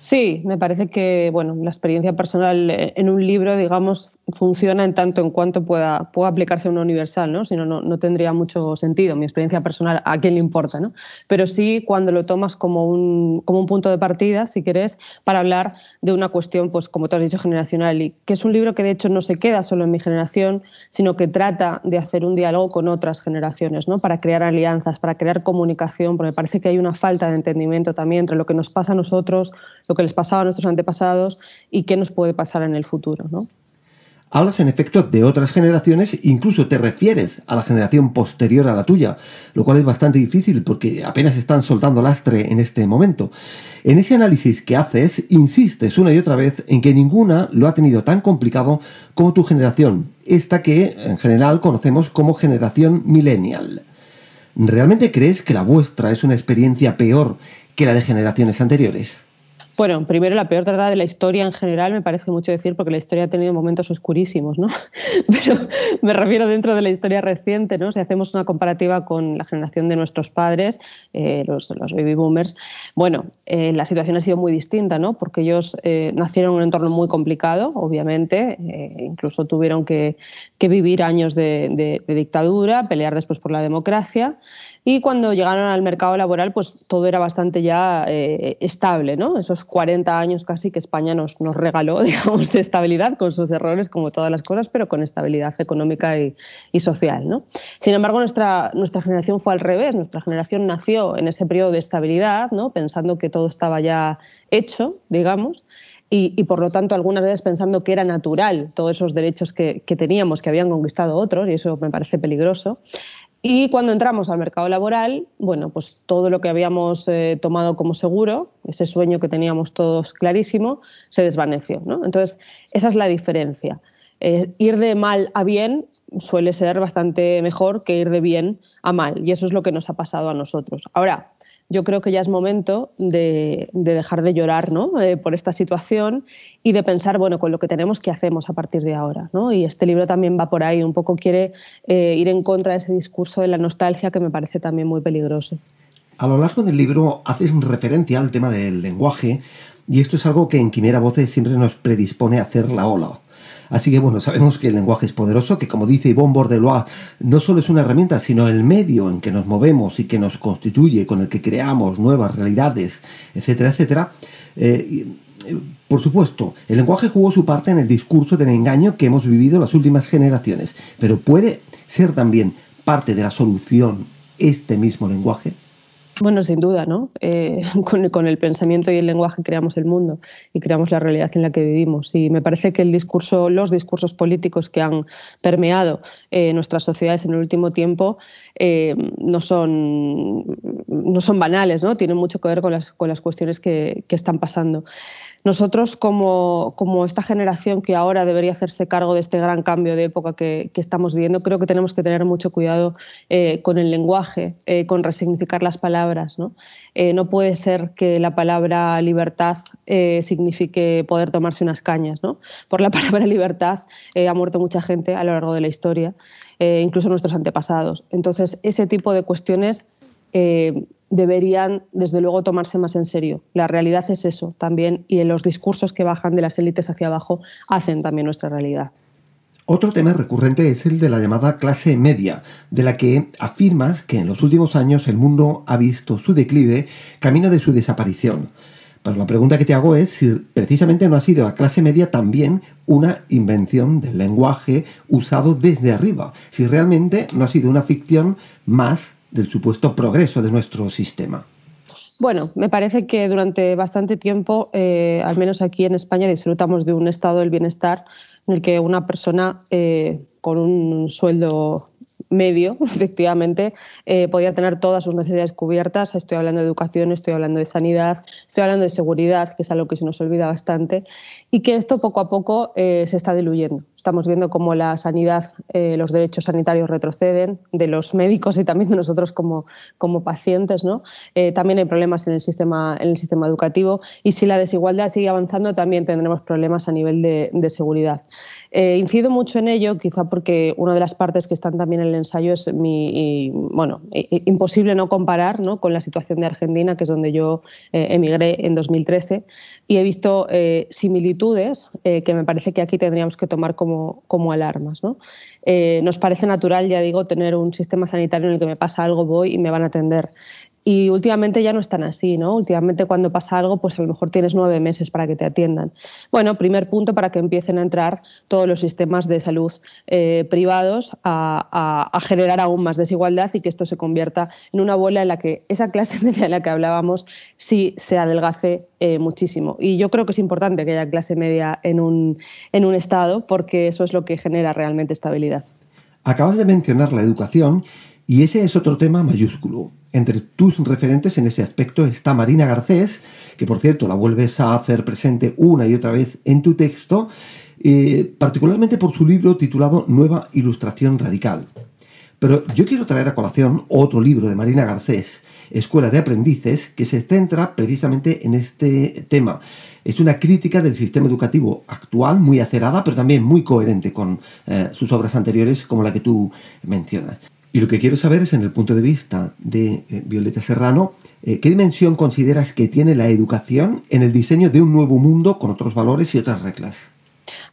Sí, me parece que bueno, la experiencia personal eh, en un libro, digamos, funciona en tanto en cuanto pueda, pueda aplicarse a una universal, ¿no? Si no, no, tendría mucho sentido. Mi experiencia personal, ¿a quién le importa? ¿no? Pero sí cuando lo tomas como un, como un punto de partida, si quieres, para hablar de una cuestión, pues como te has dicho, generacional, y que es un libro que de hecho no se queda solo en mi generación, sino que trata de hacer un diálogo con otras generaciones, ¿no? Para crear alianzas, para crear comunicación, porque me parece que hay una falta de entendimiento también entre lo que nos pasa a nosotros, lo que les pasaba a nuestros antepasados y qué nos puede pasar en el futuro. Hablas en efecto de otras generaciones, incluso te refieres a la generación posterior a la tuya, lo cual es bastante difícil porque apenas están soltando lastre en este momento. En ese análisis que haces, insistes una y otra vez en que ninguna lo ha tenido tan complicado como tu generación, esta que en general conocemos como generación millennial. ¿Realmente crees que la vuestra es una experiencia peor que la de generaciones anteriores? Bueno, primero la peor tratada de la historia en general me parece mucho decir porque la historia ha tenido momentos oscurísimos, ¿no? [LAUGHS] Pero me refiero dentro de la historia reciente, ¿no? Si hacemos una comparativa con la generación de nuestros padres, eh, los, baby boomers, bueno, eh, la situación ha sido muy distinta, ¿no? Porque ellos eh, nacieron en un entorno muy complicado, obviamente, incluso tuvieron que, vivir años de dictadura, pelear después por la democracia. Y cuando llegaron al mercado laboral, pues todo era bastante ya eh, estable, ¿no? Esos 40 años casi que España nos, nos regaló, [LAUGHS] digamos, de estabilidad, con sus errores, como todas las cosas, pero con estabilidad económica y, social, ¿no? Sin embargo, nuestra, nuestra generación fue al revés. Nuestra generación nació en ese periodo de estabilidad, ¿no? Pensando que todo estaba ya hecho, digamos. Y, por lo tanto algunas veces pensando que era natural todos esos derechos que, teníamos, que habían conquistado otros, y eso me parece peligroso. Y cuando entramos al mercado laboral, bueno, pues todo lo que habíamos eh, tomado como seguro, ese sueño que teníamos todos clarísimo, se desvaneció. ¿no? Entonces, esa es la diferencia. Eh, ir de mal a bien suele ser bastante mejor que ir de bien a mal, y eso es lo que nos ha pasado a nosotros. Ahora, yo creo que ya es momento de, dejar de llorar ¿no? Eh, por esta situación y de pensar, bueno, con lo que tenemos, ¿qué hacemos a partir de ahora? ¿no? Y este libro también va por ahí, un poco quiere eh, ir en contra de ese discurso de la nostalgia que me parece también muy peligroso. A lo largo del libro haces referencia al tema del lenguaje y esto es algo que en Quimera Voces siempre nos predispone a hacer la ola. Así que bueno, sabemos que el lenguaje es poderoso, que como dice Yvonne Bordelois, no solo es una herramienta, sino el medio en que nos movemos y que nos constituye, con el que creamos nuevas realidades, etcétera, etcétera. Eh, eh, por supuesto, el lenguaje jugó su parte en el discurso del engaño que hemos vivido las últimas generaciones, pero puede ser también parte de la solución este mismo lenguaje. Bueno, sin duda, ¿no? Eh, [LAUGHS] con, el pensamiento y el lenguaje creamos el mundo y creamos la realidad en la que vivimos. Y me parece que el discurso, los discursos políticos que han permeado eh, nuestras sociedades en el último tiempo eh, no, son, no son banales, ¿no? Tienen mucho que ver con las, con las cuestiones que, que están pasando. Nosotros, como, como, esta generación que ahora debería hacerse cargo de este gran cambio de época que, que estamos viviendo, creo que tenemos que tener mucho cuidado con el lenguaje, con resignificar las palabras ¿no? Eh, no puede ser que la palabra libertad eh, signifique poder tomarse unas cañas. ¿no? Por la [LAUGHS] palabra libertad eh, ha muerto mucha gente a lo largo de la historia, incluso nuestros antepasados. Entonces, ese tipo de cuestiones eh, deberían, desde luego, tomarse más en serio. La realidad es eso también y los discursos que bajan de las élites hacia abajo hacen también nuestra realidad. Otro tema recurrente es el de la llamada clase media, de la que afirmas que en los últimos años el mundo ha visto su declive camino de su desaparición. Pero la pregunta que te hago es si precisamente no ha sido la clase media también una invención del lenguaje usado desde arriba, si realmente no ha sido una ficción más del supuesto progreso de nuestro sistema. Bueno, me parece que durante bastante tiempo, eh, al menos aquí en España, disfrutamos de un estado del bienestar en el que una persona eh, con un sueldo medio, [LAUGHS] efectivamente, eh, podía tener todas sus necesidades cubiertas. Estoy hablando de educación, estoy hablando de sanidad, estoy hablando de seguridad, que es algo que se nos olvida bastante, y que esto poco a poco se está diluyendo. Estamos viendo cómo la sanidad, eh, los derechos sanitarios retroceden, de los médicos y también de nosotros como, como pacientes. ¿no? también hay problemas en el, sistema, en el sistema educativo y si la desigualdad sigue avanzando, también tendremos problemas a nivel de, de seguridad. Eh, incido mucho en ello, quizá porque una de las partes que están también en el ensayo es mi, bueno, imposible no comparar ¿no? con la situación de Argentina, que es donde yo eh, emigré en 2013, y he visto eh, similitudes que me parece que aquí tendríamos que tomar como, como alarmas. ¿no? nos parece natural, ya digo, tener un sistema sanitario en el que me pasa algo, voy y me van a atender. Y últimamente ya no están así, ¿no? Últimamente cuando pasa algo, pues a lo mejor tienes nueve meses para que te atiendan. Bueno, primer punto para que empiecen a entrar todos los sistemas de salud eh, privados a, generar aún más desigualdad y que esto se convierta en una bola en la que esa clase [LAUGHS] media de la que hablábamos sí se adelgace eh, muchísimo. Y yo creo que es importante que haya clase media en un, en un Estado porque eso es lo que genera realmente estabilidad. Acabas de mencionar la educación y ese es otro tema mayúsculo. Entre tus referentes en ese aspecto está Marina Garcés, que por cierto la vuelves a hacer presente una y otra vez en tu texto, eh, particularmente por su libro titulado Nueva Ilustración Radical. Pero yo quiero traer a colación otro libro de Marina Garcés, Escuela de Aprendices, que se centra precisamente en este tema. Es una crítica del sistema educativo actual, muy acerada, pero también muy coherente con eh, sus obras anteriores, como la que tú mencionas. Y lo que quiero saber es, en el punto de vista de eh, Violeta Serrano, eh, ¿qué dimensión consideras que tiene la educación en el diseño de un nuevo mundo con otros valores y otras reglas?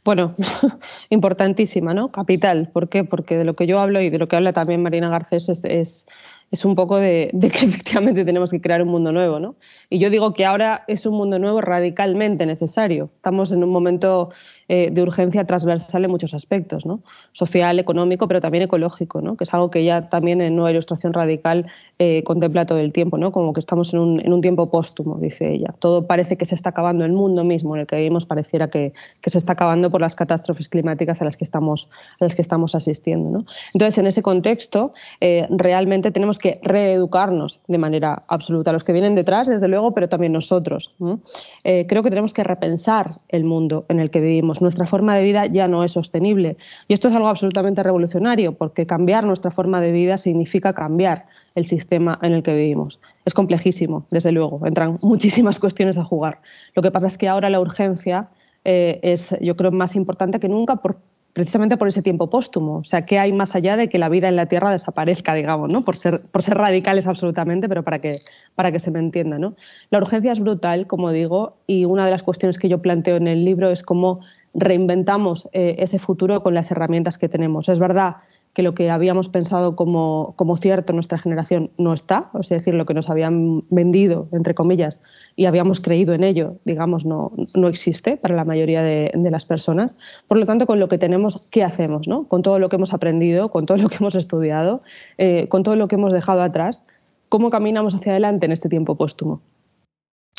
Bueno, [LAUGHS] importantísima, ¿no? Capital. ¿Por qué? Porque de lo que yo hablo y de lo que habla también Marina Garcés es, es, un poco de, [LAUGHS] de, que efectivamente tenemos que crear un mundo nuevo, ¿no? Y yo digo que ahora es un mundo nuevo radicalmente necesario. Estamos en un momento eh, de urgencia transversal en muchos aspectos, ¿no? social, económico, pero también ecológico, ¿no? que es algo que ya también en Nueva Ilustración Radical eh, contempla todo el tiempo, ¿no? como que estamos en un, en un, tiempo póstumo, dice ella. Todo parece que se está acabando, el mundo mismo en el que vivimos pareciera que, que se está acabando por las catástrofes climáticas a las que estamos, a las que estamos asistiendo. ¿no? Entonces, en ese contexto, eh, realmente tenemos que reeducarnos de manera absoluta, los que vienen detrás, desde luego, pero también nosotros. creo que tenemos que repensar el mundo en el que vivimos nuestra forma de vida ya no es sostenible. Y esto es algo absolutamente revolucionario, porque cambiar nuestra forma de vida significa cambiar el sistema en el que vivimos. Es complejísimo, desde luego, entran [LAUGHS] muchísimas cuestiones a jugar. Lo que pasa es que ahora la urgencia eh, es, yo creo, más importante que nunca por, precisamente por ese tiempo póstumo. O sea, ¿qué hay más allá de que la vida en la Tierra desaparezca, digamos, ¿no? por, ser, por ser radicales absolutamente, pero para que, para que se me entienda? ¿no? La urgencia es brutal, como digo, y una de las cuestiones que yo planteo en el libro es cómo reinventamos eh, ese futuro con las herramientas que tenemos. Es verdad que lo que habíamos pensado como, como, cierto nuestra generación no está, es decir, lo que nos habían vendido, entre comillas, y habíamos creído en ello, digamos, no, no existe para la mayoría de, las personas. Por lo tanto, con lo que tenemos, ¿qué hacemos? No? Con todo lo que hemos aprendido, con todo lo que hemos estudiado, eh, con todo lo que hemos dejado atrás, ¿cómo caminamos hacia adelante en este tiempo póstumo?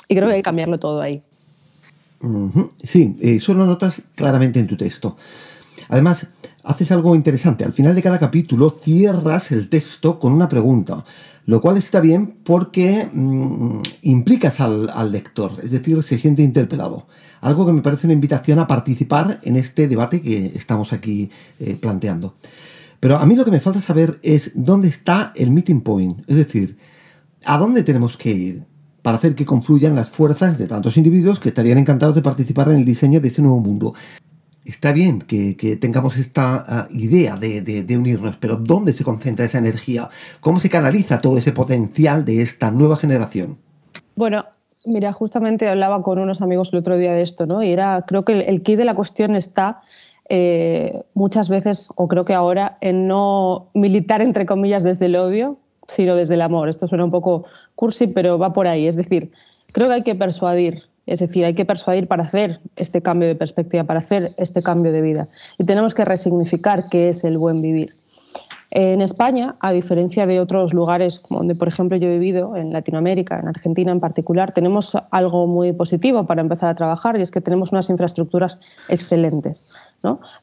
Y creo que hay que cambiarlo todo ahí. Sí, eso lo notas claramente en tu texto. Además, haces algo interesante. Al final de cada capítulo cierras el texto con una pregunta, lo cual está bien porque mm, implicas al, lector, es decir, se siente interpelado. Algo que me parece una invitación a participar en este debate que estamos aquí eh, planteando. Pero a mí lo que me falta saber es dónde está el meeting point, es decir, a dónde tenemos que ir para hacer que confluyan las fuerzas de tantos individuos que estarían encantados de participar en el diseño de ese nuevo mundo. está bien que, tengamos esta ah, idea de, unirnos, pero ¿dónde se concentra esa energía? ¿Cómo se canaliza todo ese potencial de esta nueva generación? Bueno, mira, justamente hablaba con unos amigos el otro día de esto, ¿no? Y era, creo que el, el key de la cuestión está eh, muchas veces, o creo que ahora, en no militar, entre comillas, desde el odio, sino desde el amor. Esto suena un poco cursi, pero va por ahí. Es decir, creo que hay que persuadir es decir, hay que persuadir para hacer este cambio de perspectiva, para hacer este cambio de vida. Y tenemos que resignificar qué es el buen vivir. En España, a diferencia de otros lugares donde, por ejemplo, yo he vivido, en Latinoamérica, en Argentina en particular, tenemos algo muy positivo para empezar a trabajar y es que tenemos unas infraestructuras excelentes.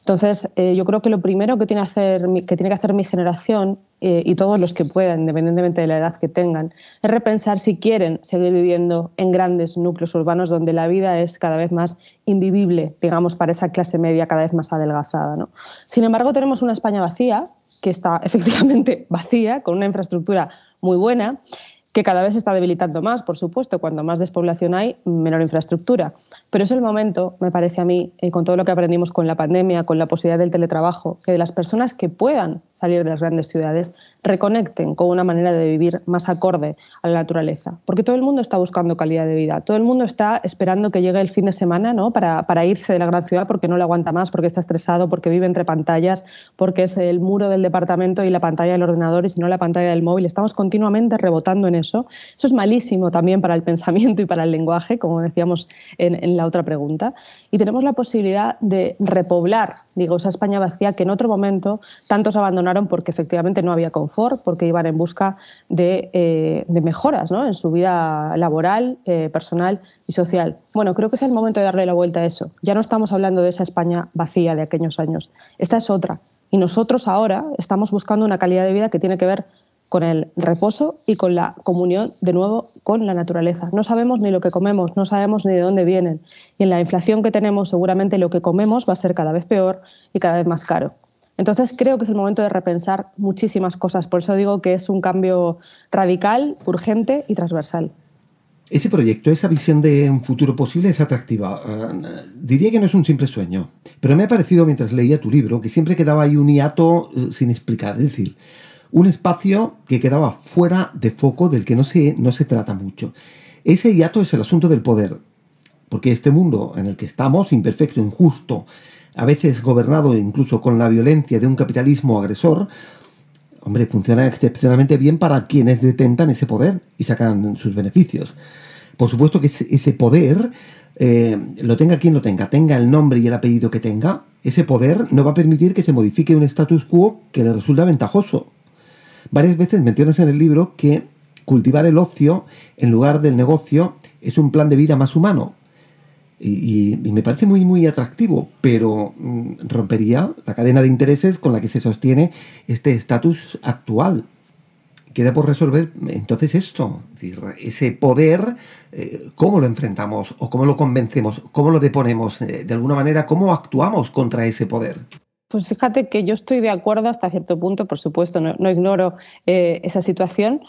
Entonces, eh, yo creo que lo primero que tiene, que, hacer mi generación eh, y todos los que puedan, independientemente de la edad que tengan, es repensar si quieren seguir viviendo en grandes núcleos urbanos donde la vida es cada vez más invivible, digamos, para esa clase media cada vez más adelgazada. Sin embargo, tenemos una España vacía que está [LAUGHS] efectivamente vacía, con una infraestructura muy buena que cada vez se está debilitando más, por supuesto, cuando más despoblación hay, menor infraestructura. Pero es el momento, me parece a mí, y con todo lo que aprendimos con la pandemia, con la posibilidad del teletrabajo, que de las personas que puedan salir de las grandes ciudades reconecten con una manera de vivir más acorde a la naturaleza. Porque todo el mundo está buscando calidad de vida, todo el mundo está esperando que llegue el fin de semana ¿no? para, para irse de la gran ciudad porque no le aguanta más, porque está estresado, porque vive entre pantallas, porque es el muro del departamento y la pantalla del ordenador y si no la pantalla del móvil. Estamos continuamente rebotando en eso eso. es malísimo también para el pensamiento y para el lenguaje, como decíamos en, la otra pregunta. Y tenemos la posibilidad de repoblar, digo, esa España vacía que en otro momento tantos abandonaron porque efectivamente no había confort, porque iban en busca de, eh, mejoras en su vida laboral, eh, personal y social. Bueno, creo que es el momento de darle la vuelta a eso. Ya no estamos hablando de esa España vacía de aquellos años. Esta es otra. Y nosotros ahora estamos buscando una calidad de vida que tiene que ver con el reposo y con la comunión de nuevo con la naturaleza. No sabemos ni lo que comemos, no sabemos ni de dónde vienen. Y en la inflación que tenemos seguramente lo que comemos va a ser cada vez peor y cada vez más caro. Entonces creo que es el momento de repensar muchísimas cosas. Por eso digo que es un cambio radical, urgente y transversal. Ese proyecto, esa visión de un futuro posible es atractiva. Ah, diría que no es un simple sueño, pero me ha parecido mientras leía tu libro que siempre quedaba ahí un hiato eh, sin explicar. Es decir, un espacio que quedaba fuera de foco del que no se, no se trata mucho. Ese hiato es el asunto del poder, porque este mundo en el que estamos, imperfecto, injusto, a veces gobernado incluso con la violencia de un capitalismo agresor, hombre, funciona excepcionalmente bien para quienes detentan ese poder y sacan sus beneficios. Por supuesto que ese poder, eh, lo tenga quien lo tenga, tenga el nombre y el apellido que tenga, ese poder no va a permitir que se modifique un status quo que le resulta ventajoso. Varias veces mencionas en el libro que cultivar el ocio en lugar del negocio es un plan de vida más humano. Y, me parece muy, muy atractivo, pero mm, rompería la cadena de intereses con la que se sostiene este estatus actual. Queda por resolver entonces esto, ese poder, eh, cómo lo enfrentamos o cómo lo convencemos, cómo lo deponemos, eh, de alguna manera, cómo actuamos contra ese poder. Pues fíjate que yo estoy de acuerdo hasta cierto punto, por supuesto, no, ignoro eh, esa situación,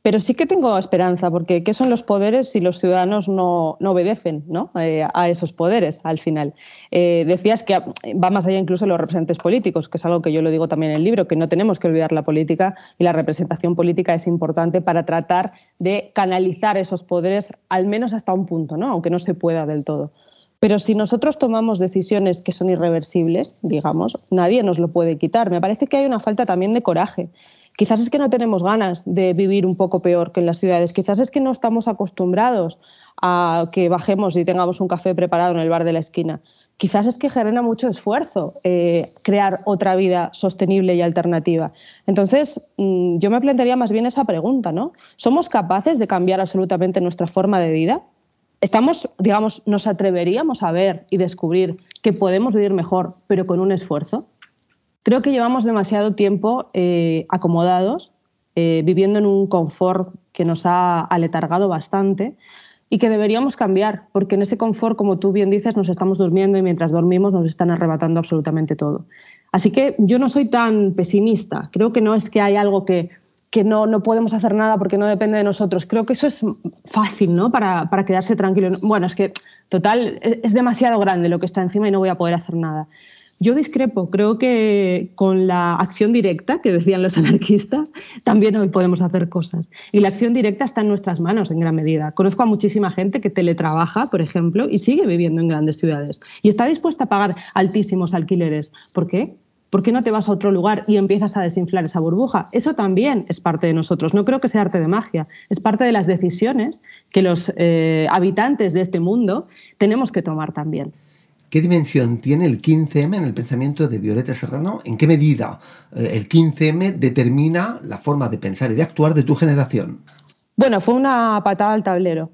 pero sí que tengo esperanza, porque ¿qué son los poderes si los ciudadanos no, obedecen eh, a esos poderes al final? Eh, decías que va más allá incluso de los representantes políticos, que es algo que yo lo digo también en el libro, que no tenemos que olvidar la política y la representación política es importante para tratar de canalizar esos poderes al menos hasta un punto, ¿no? aunque no se pueda del todo. Pero si nosotros tomamos decisiones que son irreversibles, digamos, nadie nos lo puede quitar. Me parece que hay una falta también de coraje. Quizás es que no tenemos ganas de vivir un poco peor que en las ciudades. Quizás es que no estamos acostumbrados a que bajemos y tengamos un café preparado en el bar de la esquina. Quizás es que genera mucho esfuerzo eh, crear otra vida sostenible y alternativa. Entonces, mm, yo me plantearía más bien esa pregunta, ¿no? ¿Somos capaces de cambiar absolutamente nuestra forma de vida? Estamos, digamos, nos atreveríamos a ver y descubrir que podemos vivir mejor, pero con un esfuerzo. Creo que llevamos demasiado tiempo eh, acomodados, eh, viviendo en un confort que nos ha aletargado bastante y que deberíamos cambiar, porque en ese confort, como tú bien dices, nos estamos durmiendo y mientras dormimos nos están arrebatando absolutamente todo. Así que yo no soy tan pesimista. Creo que no es que hay algo que que no, no podemos hacer nada porque no depende de nosotros. Creo que eso es fácil, ¿no? Para, para quedarse tranquilo. Bueno, es que, total, es demasiado grande lo que está encima y no voy a poder hacer nada. Yo discrepo, creo que con la acción directa, que decían los [LAUGHS] anarquistas, también hoy podemos hacer cosas. Y la acción directa está en nuestras manos en gran medida. Conozco a muchísima gente que teletrabaja, por ejemplo, y sigue viviendo en grandes ciudades. Y está dispuesta a pagar altísimos alquileres. ¿Por qué? ¿Por qué no te vas a otro lugar y empiezas a desinflar esa burbuja? Eso también es parte de nosotros. No creo que sea arte de magia. Es parte de las decisiones que los eh, habitantes de este mundo tenemos que tomar también. ¿Qué dimensión tiene el 15M en el pensamiento de Violeta Serrano? ¿En qué medida eh, el 15M determina la forma de pensar y de actuar de tu generación? Bueno, fue una patada al tablero.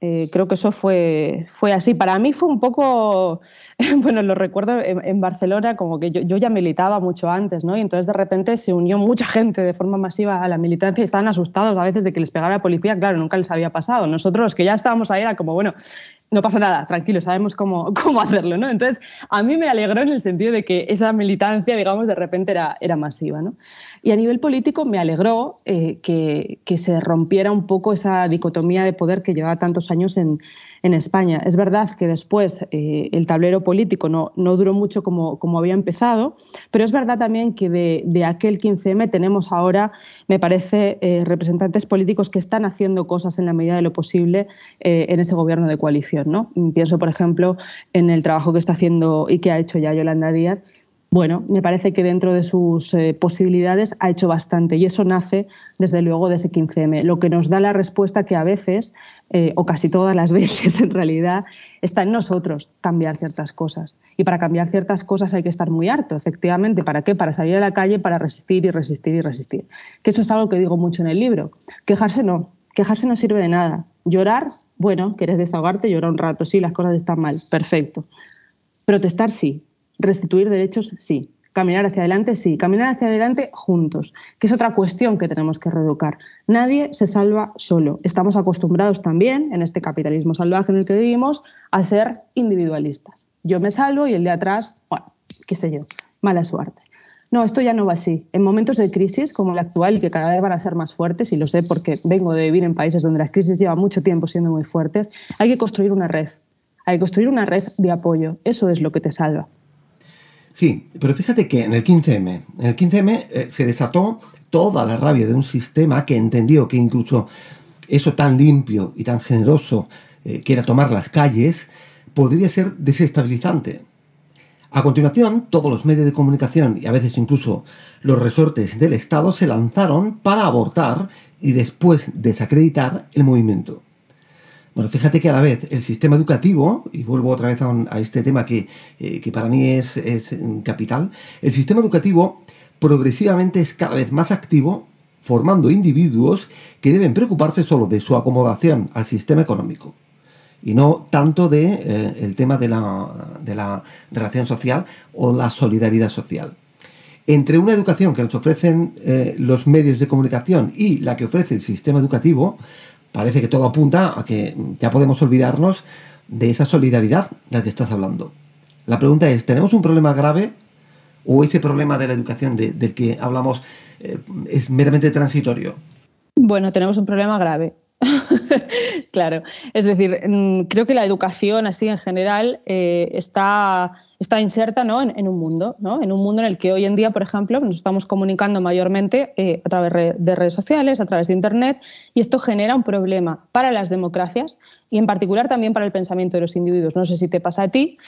Eh, creo que eso fue, fue así. Para mí fue un poco, [LAUGHS] bueno, lo recuerdo en, Barcelona, como que yo, yo, ya militaba mucho antes, ¿no? Y entonces de repente se unió mucha gente de forma masiva a la militancia y estaban asustados a veces de que les pegara la policía. Claro, nunca les había pasado. Nosotros, los que ya estábamos ahí, era como, bueno, no pasa nada, tranquilo, sabemos cómo, [LAUGHS] cómo hacerlo, ¿no? Entonces, a mí me alegró en el sentido de que esa militancia, digamos, de repente era, era masiva, ¿no? Y a nivel político me alegró eh, que, que, se rompiera un poco esa dicotomía de poder que llevaba tantos años en, en España. Es verdad que después eh, el tablero político no, no duró mucho como, como, había empezado, pero es verdad también que de, de aquel 15M tenemos ahora, me parece, eh, representantes políticos que están haciendo cosas en la medida de lo posible en ese gobierno de coalición. ¿No? Pienso, por ejemplo, en el trabajo que está haciendo y que ha hecho ya Yolanda Díaz bueno, me parece que dentro de sus eh, posibilidades ha hecho bastante y eso nace desde luego de ese 15M, lo que nos da la respuesta que a veces, eh, o casi todas las [LAUGHS] veces en realidad, está en nosotros cambiar ciertas cosas. Y para cambiar ciertas cosas hay que estar muy harto, efectivamente. ¿Para qué? Para salir a la calle, para resistir y resistir y resistir. Que eso es algo que digo mucho en el libro. Quejarse no, quejarse no sirve de nada. Llorar, bueno, quieres desahogarte, llorar un rato, sí, las cosas están mal, perfecto. Protestar sí, Restituir derechos, sí. Caminar hacia adelante, sí. Caminar hacia adelante juntos, que es otra cuestión que tenemos que reeducar. Nadie se salva solo. Estamos acostumbrados también, en este capitalismo salvaje en el que vivimos, a ser individualistas. Yo me salvo y el de atrás, bueno, qué sé yo, mala suerte. No, esto ya no va así. En momentos de crisis como el actual, que cada vez van a ser más fuertes, y lo sé porque vengo de vivir en países donde las crisis llevan mucho tiempo siendo muy fuertes, hay que construir una red. Hay que construir una red de apoyo. Eso es lo que te salva. Sí, pero fíjate que en el 15M, en el 15M eh, se desató toda la rabia de un sistema que entendió que incluso eso tan limpio y tan generoso eh, que era tomar las calles, podría ser desestabilizante. A continuación, todos los medios de comunicación y a veces incluso los resortes del Estado se lanzaron para abortar y después desacreditar el movimiento. Bueno, fíjate que a la vez el sistema educativo, y vuelvo otra vez a, este tema que, eh, que, para mí es, es capital, el sistema educativo progresivamente es cada vez más activo, formando individuos que deben preocuparse solo de su acomodación al sistema económico y no tanto de eh, el tema de la, de la relación social o la solidaridad social. Entre una educación que nos ofrecen eh, los medios de comunicación y la que ofrece el sistema educativo, parece que todo apunta a que ya podemos olvidarnos de esa solidaridad de la que estás hablando. La pregunta es, ¿tenemos un problema grave o ese problema de la educación del que hablamos eh, es meramente transitorio? Bueno, tenemos un problema grave. [LAUGHS] claro, es decir, mm, creo que la educación así en general eh, está, está inserta ¿no? en, un mundo, ¿no? en un mundo en el que hoy en día, por ejemplo, nos estamos comunicando mayormente eh, a través de redes sociales, a través de Internet, y esto genera un problema para las democracias y en particular también para el pensamiento de los individuos. No sé si te pasa a ti,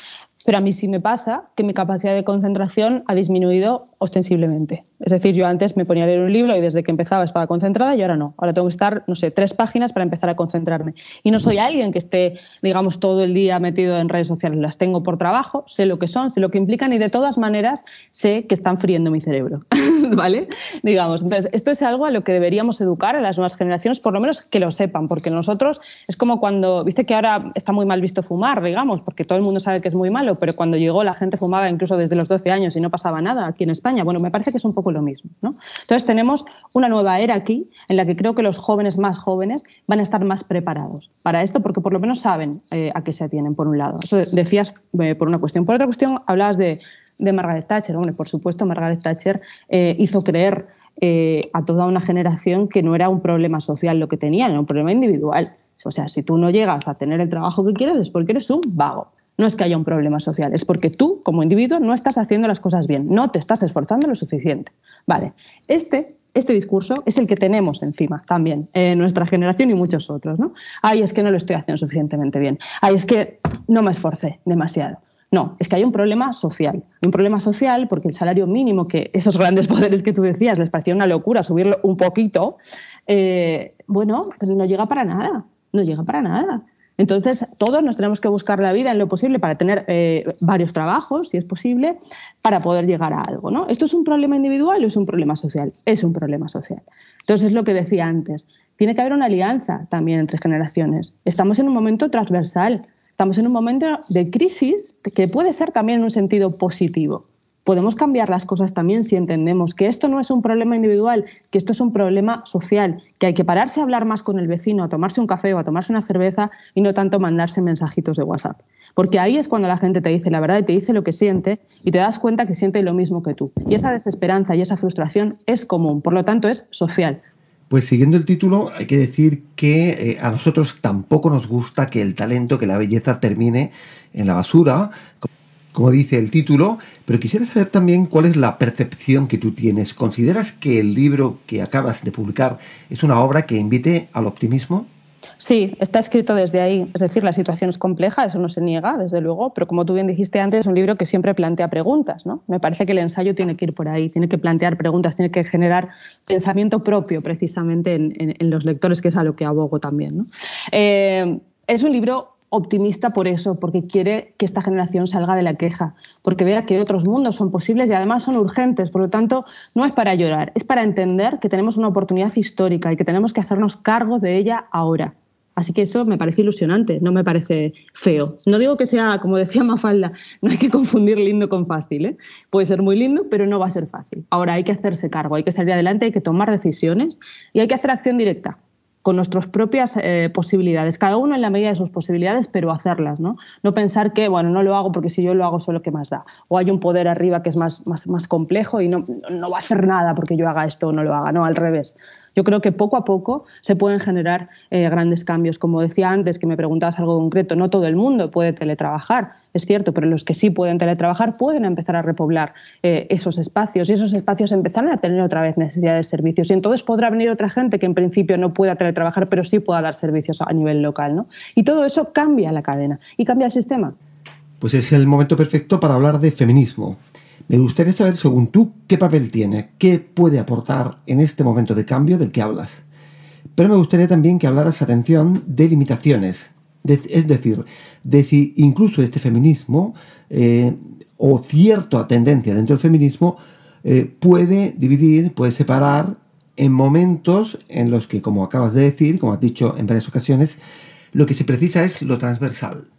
pero a mí sí me pasa que mi capacidad de concentración ha disminuido ostensiblemente. Es decir, yo antes me ponía a leer un libro y desde que empezaba estaba concentrada y ahora no. Ahora tengo que estar, no sé, tres páginas para empezar a concentrarme. Y no soy alguien que esté, digamos, todo el día metido en redes sociales. Las tengo por trabajo, sé lo que son, sé lo que implican y de todas maneras sé que están friendo mi cerebro. [LAUGHS] ¿Vale? Digamos. Entonces, esto es algo a lo que deberíamos educar a las nuevas generaciones, por lo menos que lo sepan, porque nosotros es como cuando, viste que ahora está muy mal visto fumar, digamos, porque todo el mundo sabe que es muy malo pero cuando llegó la gente fumaba incluso desde los 12 años y no pasaba nada aquí en España. Bueno, me parece que es un poco lo mismo. ¿no? Entonces tenemos una nueva era aquí en la que creo que los jóvenes más jóvenes van a estar más preparados para esto porque por lo menos saben eh, a qué se atienen, por un lado. Eso decías eh, por una cuestión. Por otra cuestión, hablabas de Margaret Thatcher. Por supuesto, Margaret Thatcher eh, hizo creer eh, a toda una generación que no era un problema social lo que tenían, era un problema individual. O sea, si tú no llegas a tener el trabajo que quieres es porque eres un vago. No es que haya un problema social, es porque tú, como individuo, no estás haciendo las cosas bien, no te estás esforzando lo suficiente. Vale, este este discurso es el que tenemos encima también, en nuestra generación y muchos otros. ¿no? Ay, es que no lo estoy haciendo suficientemente bien. Ay, es que no me esforcé demasiado. No, es que hay un problema social. Un problema social porque el salario mínimo, que esos grandes [LAUGHS] poderes que tú decías les parecía una locura subirlo un poquito, eh, bueno, no llega para nada. No llega para nada. Entonces, todos nos tenemos que buscar la vida en lo posible para tener eh, varios trabajos, si es posible, para poder llegar a algo. ¿no? ¿Esto es un problema individual o es un problema social? Es un problema social. Entonces, es lo que decía antes. Tiene que haber una alianza también entre generaciones. Estamos en un momento transversal. Estamos en un momento de crisis que puede ser también en un sentido positivo podemos cambiar las cosas también si entendemos que esto no es un problema individual, que esto es un problema social, que hay que pararse a hablar más con el vecino, a tomarse un café o a tomarse una cerveza y no tanto mandarse mensajitos de WhatsApp. Porque ahí es cuando la gente te dice la verdad y te dice lo que siente y te das cuenta que siente lo mismo que tú. Y esa desesperanza y esa frustración es común, por lo tanto es social. Pues siguiendo el título, hay que decir que eh, a nosotros tampoco nos gusta que el talento, que la belleza termine en la basura como dice el título, pero quisiera saber también cuál es la percepción que tú tienes. ¿Consideras que el libro que acabas de publicar es una obra que invite al optimismo? Sí, está escrito desde ahí. Es decir, la situación es compleja, eso no se niega, desde luego, pero como tú bien dijiste antes, es un libro que siempre plantea preguntas. ¿no? Me parece que el ensayo tiene que ir por ahí, tiene que plantear preguntas, tiene que generar pensamiento propio precisamente en, los lectores, que es a lo que abogo también. Eh, es un libro optimista por eso, porque quiere que esta generación salga de la queja, porque vea que otros mundos son posibles y además son urgentes. Por lo tanto, no es para llorar, es para entender que tenemos una oportunidad histórica y que tenemos que hacernos cargo de ella ahora. Así que eso me parece ilusionante, no me parece feo. No digo que sea, como decía Mafalda, [LAUGHS] no hay que confundir lindo con fácil. ¿eh? Puede ser muy lindo, pero no va a ser fácil. Ahora hay que hacerse cargo, hay que salir adelante, hay que tomar decisiones y hay que hacer acción directa con nuestras propias eh, posibilidades, cada uno en la medida de sus posibilidades, pero hacerlas, ¿no? No pensar que, bueno, no lo hago porque si yo lo hago solo que más da. O hay un poder arriba que es más, más, más complejo y no, no va a hacer nada porque yo haga esto o no lo haga, no, al revés. Yo creo que poco a poco se pueden generar eh, grandes cambios. Como decía antes, que me preguntabas algo concreto, no todo el mundo puede teletrabajar, es cierto, pero los que sí pueden teletrabajar pueden empezar a repoblar eh, esos espacios y esos espacios empezarán a tener otra vez necesidad de servicios. Y entonces podrá venir otra gente que en principio no pueda teletrabajar, pero sí pueda dar servicios a nivel local. ¿no? Y todo eso cambia la cadena y cambia el sistema. Pues es el momento perfecto para hablar de feminismo. Me gustaría saber, según tú, qué papel tiene, qué puede aportar en este momento de cambio del que hablas. Pero me gustaría también que hablaras, atención, de limitaciones. es decir, de si incluso este feminismo eh, o cierta tendencia dentro del feminismo eh, puede dividir, puede separar en momentos en los que, como acabas de decir, como has dicho en varias ocasiones, lo que se precisa es lo transversal.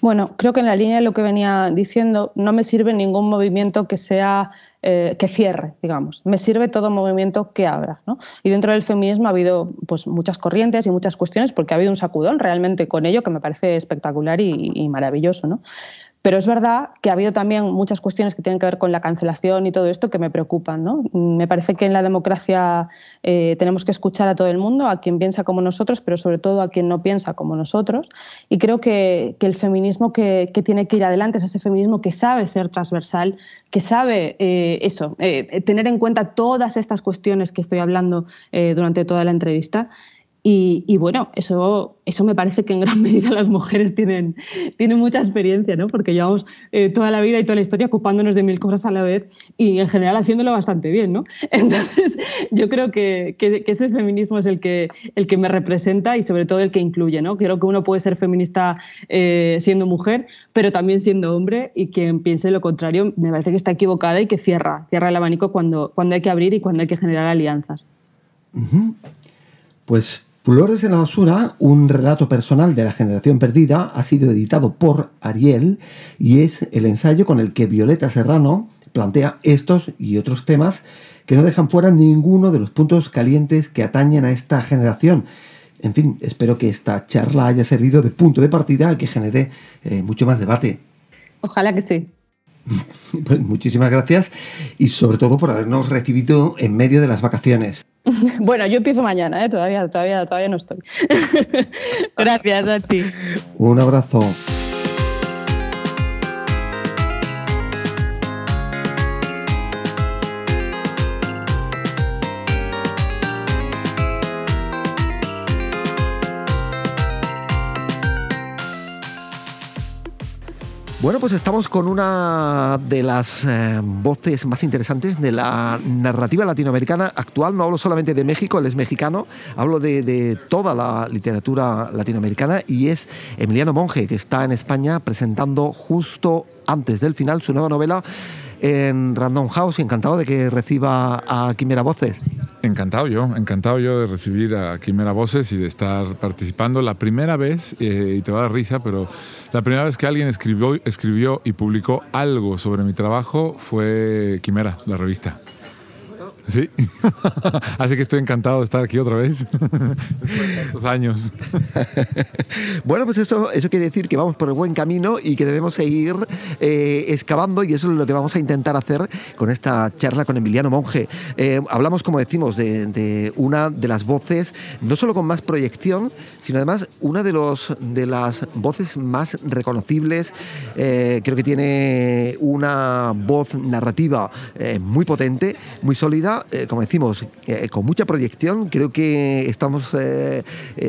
Bueno, creo que en la línea de lo que venía diciendo, no me sirve ningún movimiento que sea eh, que cierre, digamos. Me sirve todo movimiento que abra. ¿no? Y dentro del feminismo ha habido pues, muchas corrientes y muchas cuestiones, porque ha habido un sacudón realmente con ello que me parece espectacular y, y maravilloso. ¿no? Pero es verdad que ha habido también muchas cuestiones que tienen que ver con la cancelación y todo esto que me preocupan. ¿no? Me parece que en la democracia eh, tenemos que escuchar a todo el mundo, a quien piensa como nosotros, pero sobre todo a quien no piensa como nosotros. Y creo que, el feminismo que, tiene que ir adelante es ese feminismo que sabe ser transversal, que sabe eh, eso, eh, tener en cuenta todas estas cuestiones que estoy hablando durante toda la entrevista y, bueno, eso, eso me parece que en gran [LAUGHS] medida las mujeres tienen, tienen mucha experiencia, ¿no? porque llevamos eh, toda la vida y toda la historia ocupándonos de mil cosas a la vez y en general haciéndolo bastante bien. ¿no? [LAUGHS] Entonces, yo creo que, que, ese feminismo es el que, el que me representa y sobre todo el que incluye. ¿no? Creo que uno puede ser feminista eh, siendo mujer, pero también siendo hombre y quien piense lo contrario me parece que está equivocada y que cierra, cierra el abanico cuando, cuando hay que abrir y cuando hay que generar alianzas. Pues Flores en la basura, un relato personal de la generación perdida, ha sido editado por Ariel y es el ensayo con el que Violeta Serrano plantea estos y otros temas que no dejan fuera ninguno de los puntos calientes que atañen a esta generación. En fin, espero que esta charla haya servido de punto de partida y que genere eh, mucho más debate. Ojalá que sí. [LAUGHS] Pues muchísimas gracias y sobre todo por habernos recibido en medio de las vacaciones. [LAUGHS] Bueno, yo empiezo mañana, ¿eh? todavía, todavía, todavía no estoy. [LAUGHS] gracias a ti. Un abrazo. Bueno, pues estamos con una de las eh, voces más interesantes de la narrativa latinoamericana actual. No hablo solamente de México, él es mexicano, hablo de, de, toda la literatura latinoamericana y es Emiliano Monge, que está en España presentando justo antes del final su nueva novela en Random House y encantado de que reciba a Quimera Voces. Encantado yo, encantado yo de recibir a Quimera Voces y de estar participando la primera vez, eh, y te va a dar risa, pero la primera vez que alguien escribió, escribió y publicó algo sobre mi trabajo fue Quimera, la revista. Sí. [LAUGHS] Así que estoy encantado de estar aquí otra vez. Después de tantos años. [LAUGHS] bueno, pues eso, eso quiere decir que vamos por el buen camino y que debemos seguir eh, excavando y eso es lo que vamos a intentar hacer con esta charla con Emiliano Monge. Eh, hablamos, como decimos, de, de, una de las voces, no solo con más proyección, sino además una de, los, de las voces más reconocibles. Eh, creo que tiene una voz narrativa muy potente, muy sólida eh, como decimos, eh, con mucha proyección. Creo que estamos eh,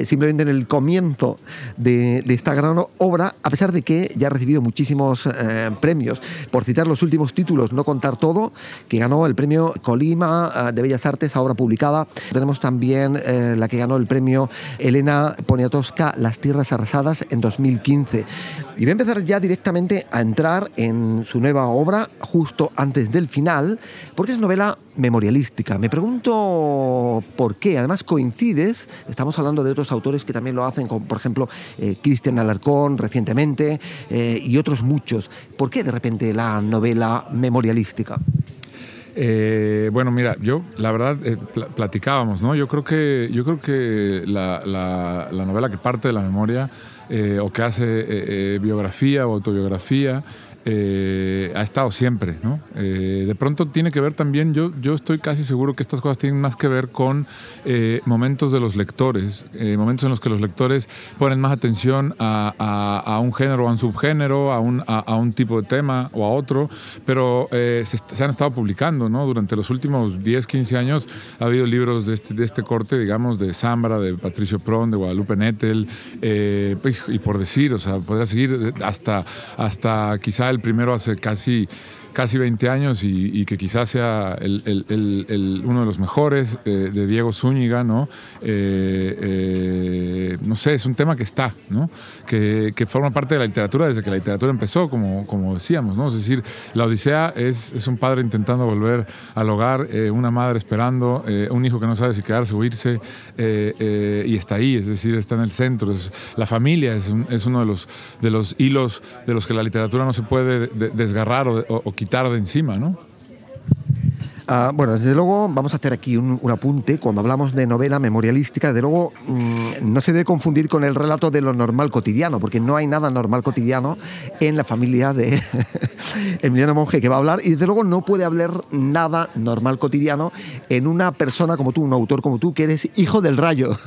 simplemente en el comienzo de, de, esta gran obra, a pesar de que ya ha recibido muchísimos premios. Por citar los últimos títulos, No contar todo, que ganó el premio Colima de Bellas Artes, ahora publicada. Tenemos también la que ganó el premio Elena Poniatowska, Las Tierras Arrasadas, en 2015. Y voy a empezar ya directamente a entrar en su nueva obra justo antes del final, porque es novela memorialística. Me pregunto por qué. Además coincides, estamos hablando de otros autores que también lo hacen, como por ejemplo eh, Cristian Alarcón recientemente eh, y otros muchos. ¿Por qué de repente la novela memorialística? Eh, bueno, mira, yo la verdad eh, pl platicábamos, ¿no? Yo creo que, yo creo que la, la, la novela que parte de la memoria eh, o que hace biografía o autobiografía eh, ha estado siempre. ¿no? Eh, de pronto tiene que ver también, yo, yo estoy casi seguro que estas cosas tienen más que ver con eh, momentos de los lectores, momentos en los que los lectores ponen más atención a, un género a un subgénero, a un, a, a, un tipo de tema o a otro, pero se, se, han estado publicando. ¿no? Durante los últimos 10, 15 años ha habido libros de este, de este corte, digamos, de Zambra, de Patricio Pron, de Guadalupe Nettel, y por decir, o sea, podría seguir hasta, hasta quizá el primero hace casi casi 20 años y, y que quizás sea el, el, el, uno de los mejores, eh, de Diego Zúñiga, ¿no? Eh, eh, no sé, es un tema que está, ¿no? Que, que, forma parte de la literatura desde que la literatura empezó, como, como decíamos, ¿no? Es decir, la Odisea es, es un padre intentando volver al hogar, una madre esperando, un hijo que no sabe si quedarse o irse, y está ahí, es decir, está en el centro. Es, la familia es, un, es, uno de los, de los hilos de los que la literatura no se puede desgarrar o, o, o quitar de encima, ¿no? Uh, bueno, desde luego vamos a hacer aquí un, un, apunte. Cuando hablamos de novela memorialística, desde luego mmm, no se debe confundir con el relato de lo normal cotidiano, porque no hay nada normal cotidiano en la familia de [LAUGHS] Emiliano Monge que va a hablar, y desde luego no puede hablar nada normal cotidiano en una persona como tú, un autor como tú, que eres hijo del rayo.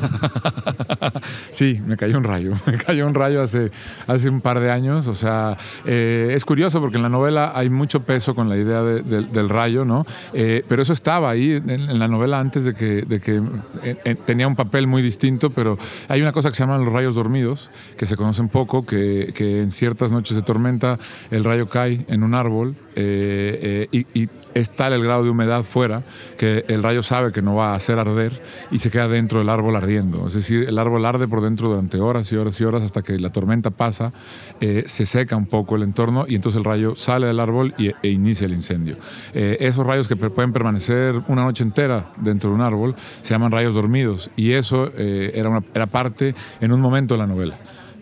[LAUGHS] sí, me cayó un rayo. Me cayó un rayo hace, hace un par de años. O sea, eh, es curioso porque en la novela hay mucho peso con la idea de, de, del rayo, ¿no? Eh, pero eso estaba ahí en, la novela antes de que, que eh, tenía un papel muy distinto, pero hay una cosa que se llaman los rayos dormidos, que se conocen poco, que, que en ciertas noches de tormenta el rayo cae en un árbol eh, eh, y, y, es tal el grado de humedad fuera que el rayo sabe que no va a hacer arder y se queda dentro del árbol ardiendo. Es decir, el árbol arde por dentro durante horas y horas y horas hasta que la tormenta pasa, eh, se seca un poco el entorno y entonces el rayo sale del árbol y, e inicia el incendio. Esos rayos que pueden permanecer una noche entera dentro de un árbol se llaman rayos dormidos y eso era, era parte en un momento de la novela.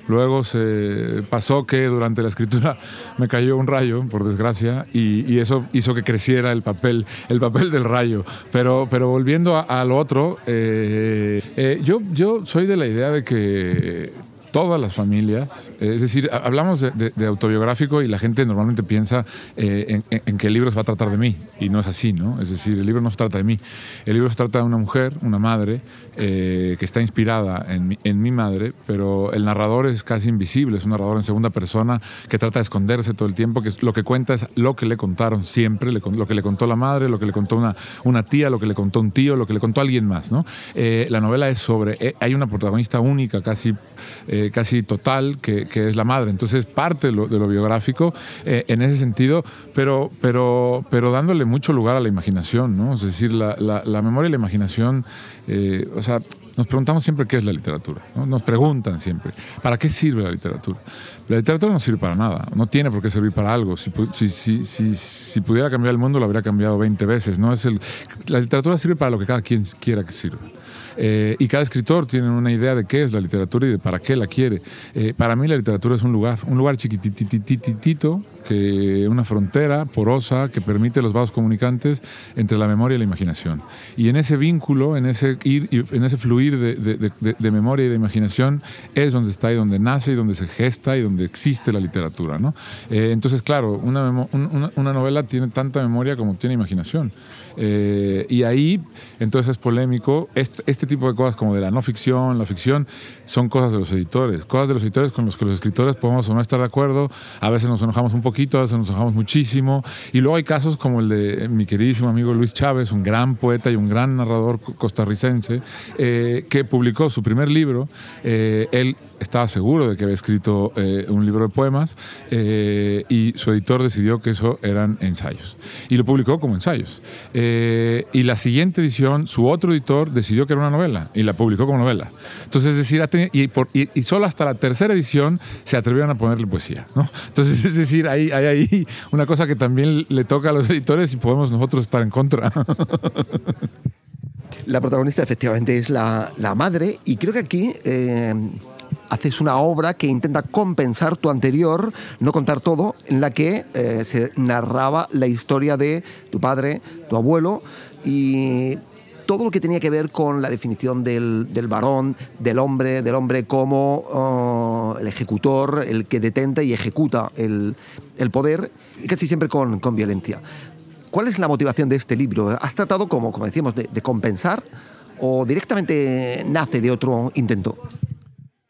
Luego se pasó que durante la escritura me cayó un rayo, por desgracia, y, eso hizo que creciera el papel, el papel del rayo. Pero, pero volviendo a, a lo otro, eh, eh, yo, yo soy de la idea de que todas las familias. Eh, es decir, hablamos de, autobiográfico y la gente normalmente piensa eh, en, que el libro se va a tratar de mí y no es así, ¿no? Es decir, el libro no se trata de mí. El libro se trata de una mujer, una madre, eh, que está inspirada en mi, madre, pero el narrador es casi invisible, es un narrador en segunda persona que trata de esconderse todo el tiempo, que lo que cuenta es lo que le contaron siempre, lo que le contó la madre, lo que le contó una, tía, lo que le contó un tío, lo que le contó alguien más, ¿no? la novela es sobre, hay una protagonista única, casi eh, casi total, que, es la madre. Entonces, parte de lo, biográfico eh, en ese sentido, pero, pero, pero dándole mucho lugar a la imaginación, ¿no? Es decir, la, memoria y la imaginación, eh, o sea, nos preguntamos siempre qué es la literatura, nos preguntan siempre, ¿para qué sirve la literatura? La literatura no sirve para nada, no tiene por qué servir para algo. Si, si, si, si pudiera cambiar el mundo, lo habría cambiado 20 veces. ¿no? Es el, la literatura sirve para lo que cada quien quiera que sirva. Eh, y cada escritor tiene una idea de qué es la literatura y de para qué la quiere. Eh, para mí la literatura es un lugar, un lugar chiquititititito, que una frontera porosa que permite los vasos comunicantes entre la memoria y la imaginación. Y en ese vínculo, en ese ir, en ese fluir de, memoria y de imaginación es donde está y donde nace y donde se gesta y donde existe la literatura. ¿no? Eh, entonces, claro, una, novela tiene tanta memoria como tiene imaginación. y ahí, entonces es polémico. Este, este tipo de cosas como de la no ficción, la ficción, son cosas de los editores, cosas de los editores con los que los escritores podemos o no estar de acuerdo, a veces nos enojamos un poquito, a veces nos enojamos muchísimo, y luego hay casos como el de mi queridísimo amigo Luis Chávez, un gran poeta y un gran narrador costarricense, eh, que publicó su primer libro, eh, él estaba seguro de que había escrito eh, un libro de poemas eh, y su editor decidió que eso eran ensayos. Y lo publicó como ensayos. Eh, y la siguiente edición, su otro editor decidió que era una novela y la publicó como novela. Entonces, es decir, y, por, y, solo hasta la tercera edición se atrevieron a ponerle poesía. ¿no? Entonces, [LAUGHS] es decir, hay, hay ahí una cosa que también le toca a los editores y podemos nosotros estar en contra. La protagonista efectivamente es la, la madre y creo que aquí haces una obra que intenta compensar tu anterior, no contar todo, en la que eh, se narraba la historia de tu padre, tu abuelo y todo lo que tenía que ver con la definición del, varón, del hombre, del hombre como oh, el ejecutor, el que detenta y ejecuta el, poder, y casi siempre con, violencia. ¿Cuál es la motivación de este libro? ¿Has tratado, como, como decíamos, de compensar o directamente nace de otro intento?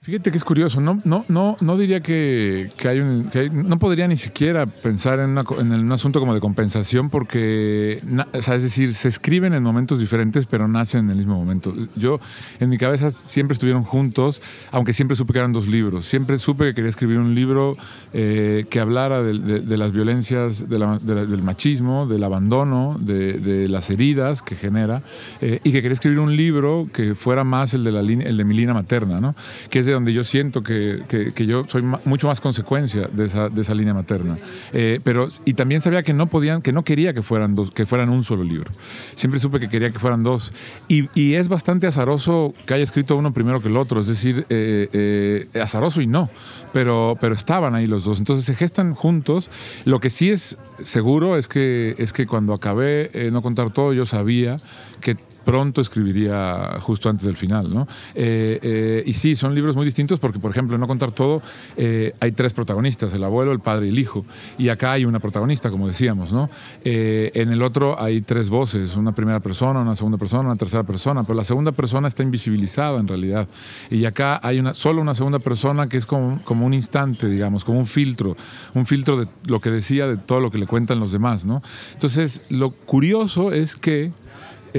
Fíjate que es curioso, no, no, no, no diría que, hay un. no podría ni siquiera pensar en, un asunto como de compensación, porque, es decir, se escriben en momentos diferentes, pero nacen en el mismo momento. Yo, en mi cabeza, siempre estuvieron juntos, aunque siempre supe que eran dos libros. Siempre supe que quería escribir un libro eh, que hablara de, las violencias, del machismo, del abandono, de, las heridas que genera, eh, y que quería escribir un libro que fuera más el de, la, el de mi línea materna, ¿no? que es de donde yo siento que, que, yo soy mucho más consecuencia de esa, de esa línea materna. Eh, pero, y también sabía que no podían, que no quería que fueran, dos, que fueran un solo libro. Siempre supe que quería que fueran dos. Y, y es bastante azaroso que haya escrito uno primero que el otro, es decir, eh, eh, azaroso y no, pero, pero estaban ahí los dos. Entonces se gestan juntos. Lo que sí es seguro es que, es que cuando acabé No Contar Todo, yo sabía que pronto escribiría justo antes del final. ¿no? Eh, eh, y sí, son libros muy distintos porque, por ejemplo, en No Contar Todo eh, hay tres protagonistas, el abuelo, el padre y el hijo. Y acá hay una protagonista, como decíamos. ¿no? en el otro hay tres voces, una primera persona, una segunda persona, una tercera persona, pero la segunda persona está invisibilizada en realidad. Y acá hay una, solo una segunda persona que es como, como un instante, digamos, como un filtro, un filtro de lo que decía, de todo lo que le cuentan los demás. ¿no? Entonces, lo curioso es que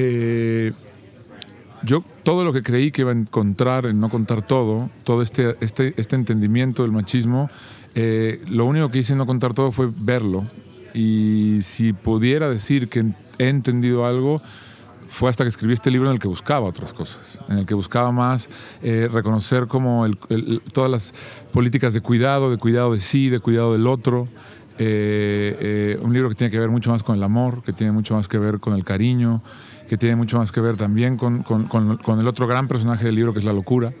eh, yo todo lo que creí que iba a encontrar en no contar todo, todo este, este, este entendimiento del machismo, eh, lo único que hice en no contar todo fue verlo. Y si pudiera decir que he entendido algo, fue hasta que escribí este libro en el que buscaba otras cosas, en el que buscaba más eh, reconocer como todas las políticas de cuidado, de cuidado de sí, de cuidado del otro. Un libro que tiene que ver mucho más con el amor, que tiene mucho más que ver con el cariño, que tiene mucho más que ver también con, con, con, el otro gran personaje del libro, que es la locura,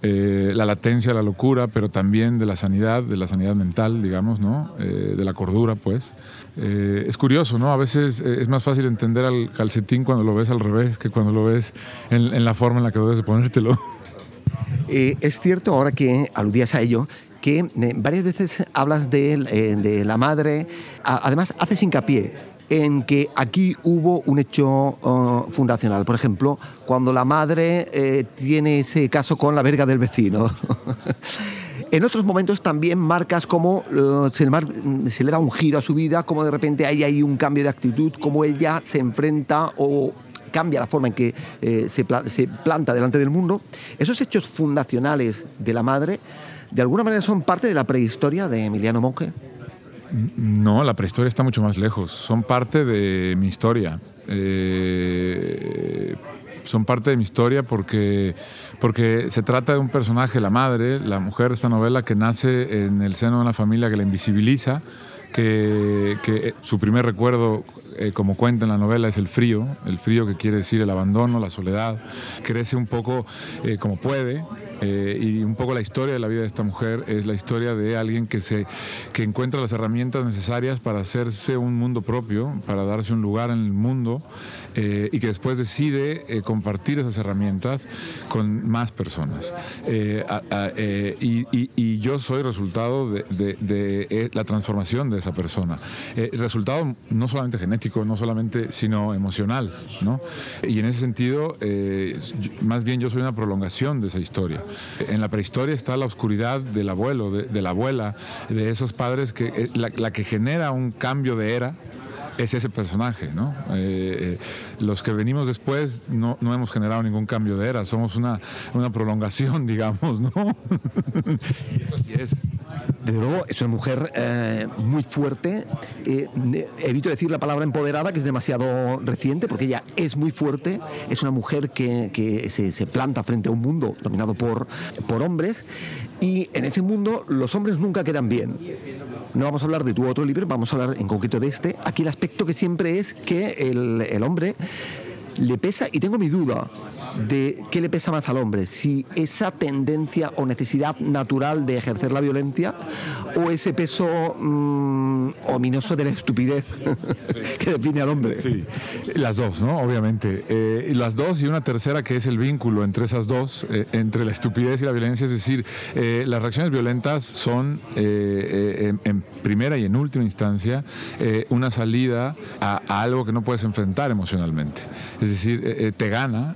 eh, la latencia de la locura, pero también de la sanidad, de la sanidad mental, digamos, ¿no? Eh, de la cordura, pues. Eh, es curioso, ¿no? A veces es más fácil entender al calcetín cuando lo ves al revés que cuando lo ves en, en la forma en la que debes de ponértelo. Eh, es cierto, ahora que aludías a ello, que eh, varias veces hablas de, eh, la madre, además haces hincapié en que aquí hubo un hecho uh, fundacional. Por ejemplo, cuando la madre eh, tiene ese caso con la verga del vecino. [LAUGHS] En otros momentos también marcas cómo se, le da un giro a su vida, cómo de repente hay ahí un cambio de actitud, cómo ella se enfrenta o cambia la forma en que se planta delante del mundo. Esos hechos fundacionales de la madre, de alguna manera son parte de la prehistoria de Emiliano Monge. No, la prehistoria está mucho más lejos. Son parte de mi historia. Eh, son parte de mi historia porque, porque se trata de un personaje, la madre, la mujer de esta novela, que nace en el seno de una familia que la invisibiliza, que, que su primer recuerdo, eh, como cuenta en la novela, es el frío, el frío que quiere decir el abandono, la soledad. Crece un poco eh, como puede, eh, y un poco la historia de la vida de esta mujer es la historia de alguien que, se, que encuentra las herramientas necesarias para hacerse un mundo propio, para darse un lugar en el mundo eh, y que después decide eh, compartir esas herramientas con más personas. Eh, a- a- eh, y, y- y yo soy resultado de, de- de, eh, la transformación de esa persona. Eh, resultado no solamente genético, no solamente, sino emocional. ¿no? Y en ese sentido, más bien yo soy una prolongación de esa historia. En la prehistoria está la oscuridad del abuelo, de, de la abuela, de esos padres que la, la que genera un cambio de era es ese personaje, ¿no? Eh, eh, los que venimos después no, no hemos generado ningún cambio de era, somos una, una prolongación, [LAUGHS] digamos, ¿no? y eso sí es. Desde luego, es una mujer eh, muy fuerte. Eh, evito decir la palabra empoderada, que es demasiado reciente, porque ella es muy fuerte. Es una mujer que, que se, se planta frente a un mundo dominado por, por hombres. Y en ese mundo los hombres nunca quedan bien. No vamos a hablar de tu otro libro, vamos a hablar en concreto de este. Aquí el aspecto que siempre es que el, el hombre le pesa, y tengo mi duda de qué le pesa más al hombre, si esa tendencia o necesidad natural de ejercer la violencia o ese peso mm, ominoso de la estupidez [LAUGHS] que define al hombre. Sí, las dos, ¿no? Obviamente. Eh, las dos y una tercera que es el vínculo entre esas dos, eh, entre la estupidez y la violencia. Es decir, eh, las reacciones violentas son, en, primera y en última instancia, una salida a, algo que no puedes enfrentar emocionalmente. Es decir, te gana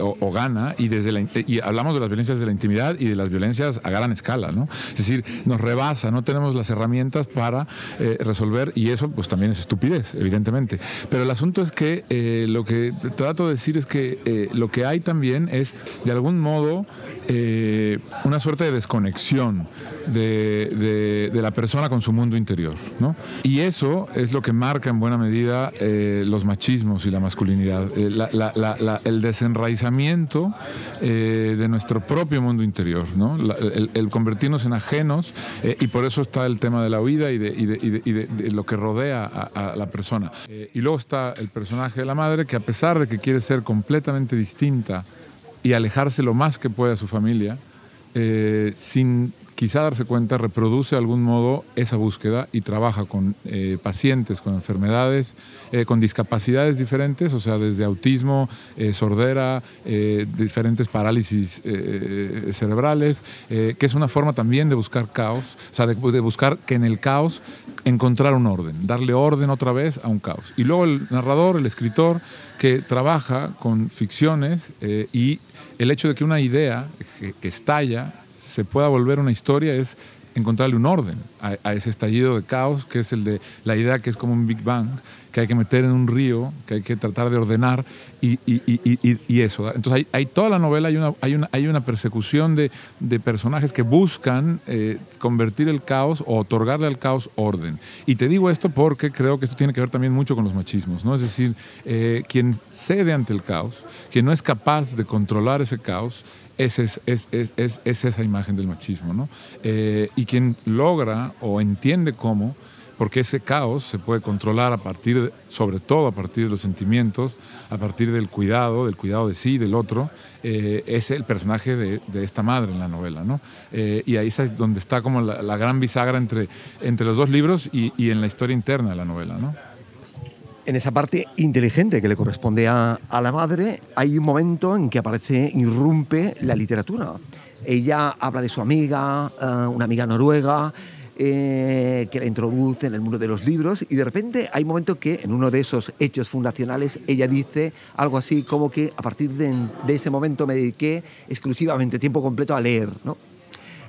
o, o gana y desde la, in- y hablamos de las violencias de la intimidad y de las violencias a gran escala, ¿no? Es decir, nos rebasa, no tenemos las herramientas para eh, resolver y eso pues también es estupidez, evidentemente. Pero el asunto es que eh, lo que trato de decir es que eh, lo que hay también es de algún modo eh, una suerte de desconexión de, de- de la persona con su mundo interior, ¿no? Y eso es lo que marca en buena medida eh, los machismos y la masculinidad, eh, la- la- la- el desenraizamiento eh, de nuestro propio mundo interior, ¿no? El, el convertirnos en ajenos eh, y por eso está el tema de la huida y de, y de- y y lo que rodea a, a la persona. Eh, y luego está el personaje de la madre que a pesar de que quiere ser completamente distinta y alejarse lo más que puede a su familia, eh, sin quizá darse cuenta, reproduce de algún modo esa búsqueda y trabaja con eh, pacientes con enfermedades, eh, con discapacidades diferentes, o sea, desde autismo, sordera, diferentes parálisis cerebrales, que es una forma también de buscar caos, o sea, de, buscar que en el caos encontrar un orden, darle orden otra vez a un caos. Y luego el narrador, el escritor, que trabaja con ficciones y el hecho de que una idea que, estalla se pueda volver una historia es encontrarle un orden a, ese estallido de caos, que es el de la idea que es como un Big Bang, que hay que meter en un río, que hay que tratar de ordenar y, eso. Entonces hay, hay toda la novela, hay una, hay una, hay una persecución de, de personajes que buscan eh, convertir el caos o otorgarle al caos orden. Y te digo esto porque creo que esto tiene que ver también mucho con los machismos, ¿no? Es decir, eh, quien cede ante el caos, quien no es capaz de controlar ese caos, es, es, es, es- es esa imagen del machismo, ¿no? Eh, y quien logra o entiende cómo, porque ese caos se puede controlar a partir, de- sobre todo a partir de los sentimientos, a partir del cuidado, del cuidado de sí del otro, eh, es el personaje de, esta madre en la novela, ¿no? Eh, y ahí es donde está como la, gran bisagra entre, entre los dos libros y, y en la historia interna de la novela, ¿no? En esa parte inteligente que le corresponde a, la madre, hay un momento en que aparece, irrumpe la literatura. ella habla de su amiga, eh, una amiga noruega, eh, que la introduce en el mundo de los libros y de repente hay un momento que en uno de esos hechos fundacionales ella dice algo así como que a partir de, ese momento me dediqué exclusivamente tiempo completo a leer.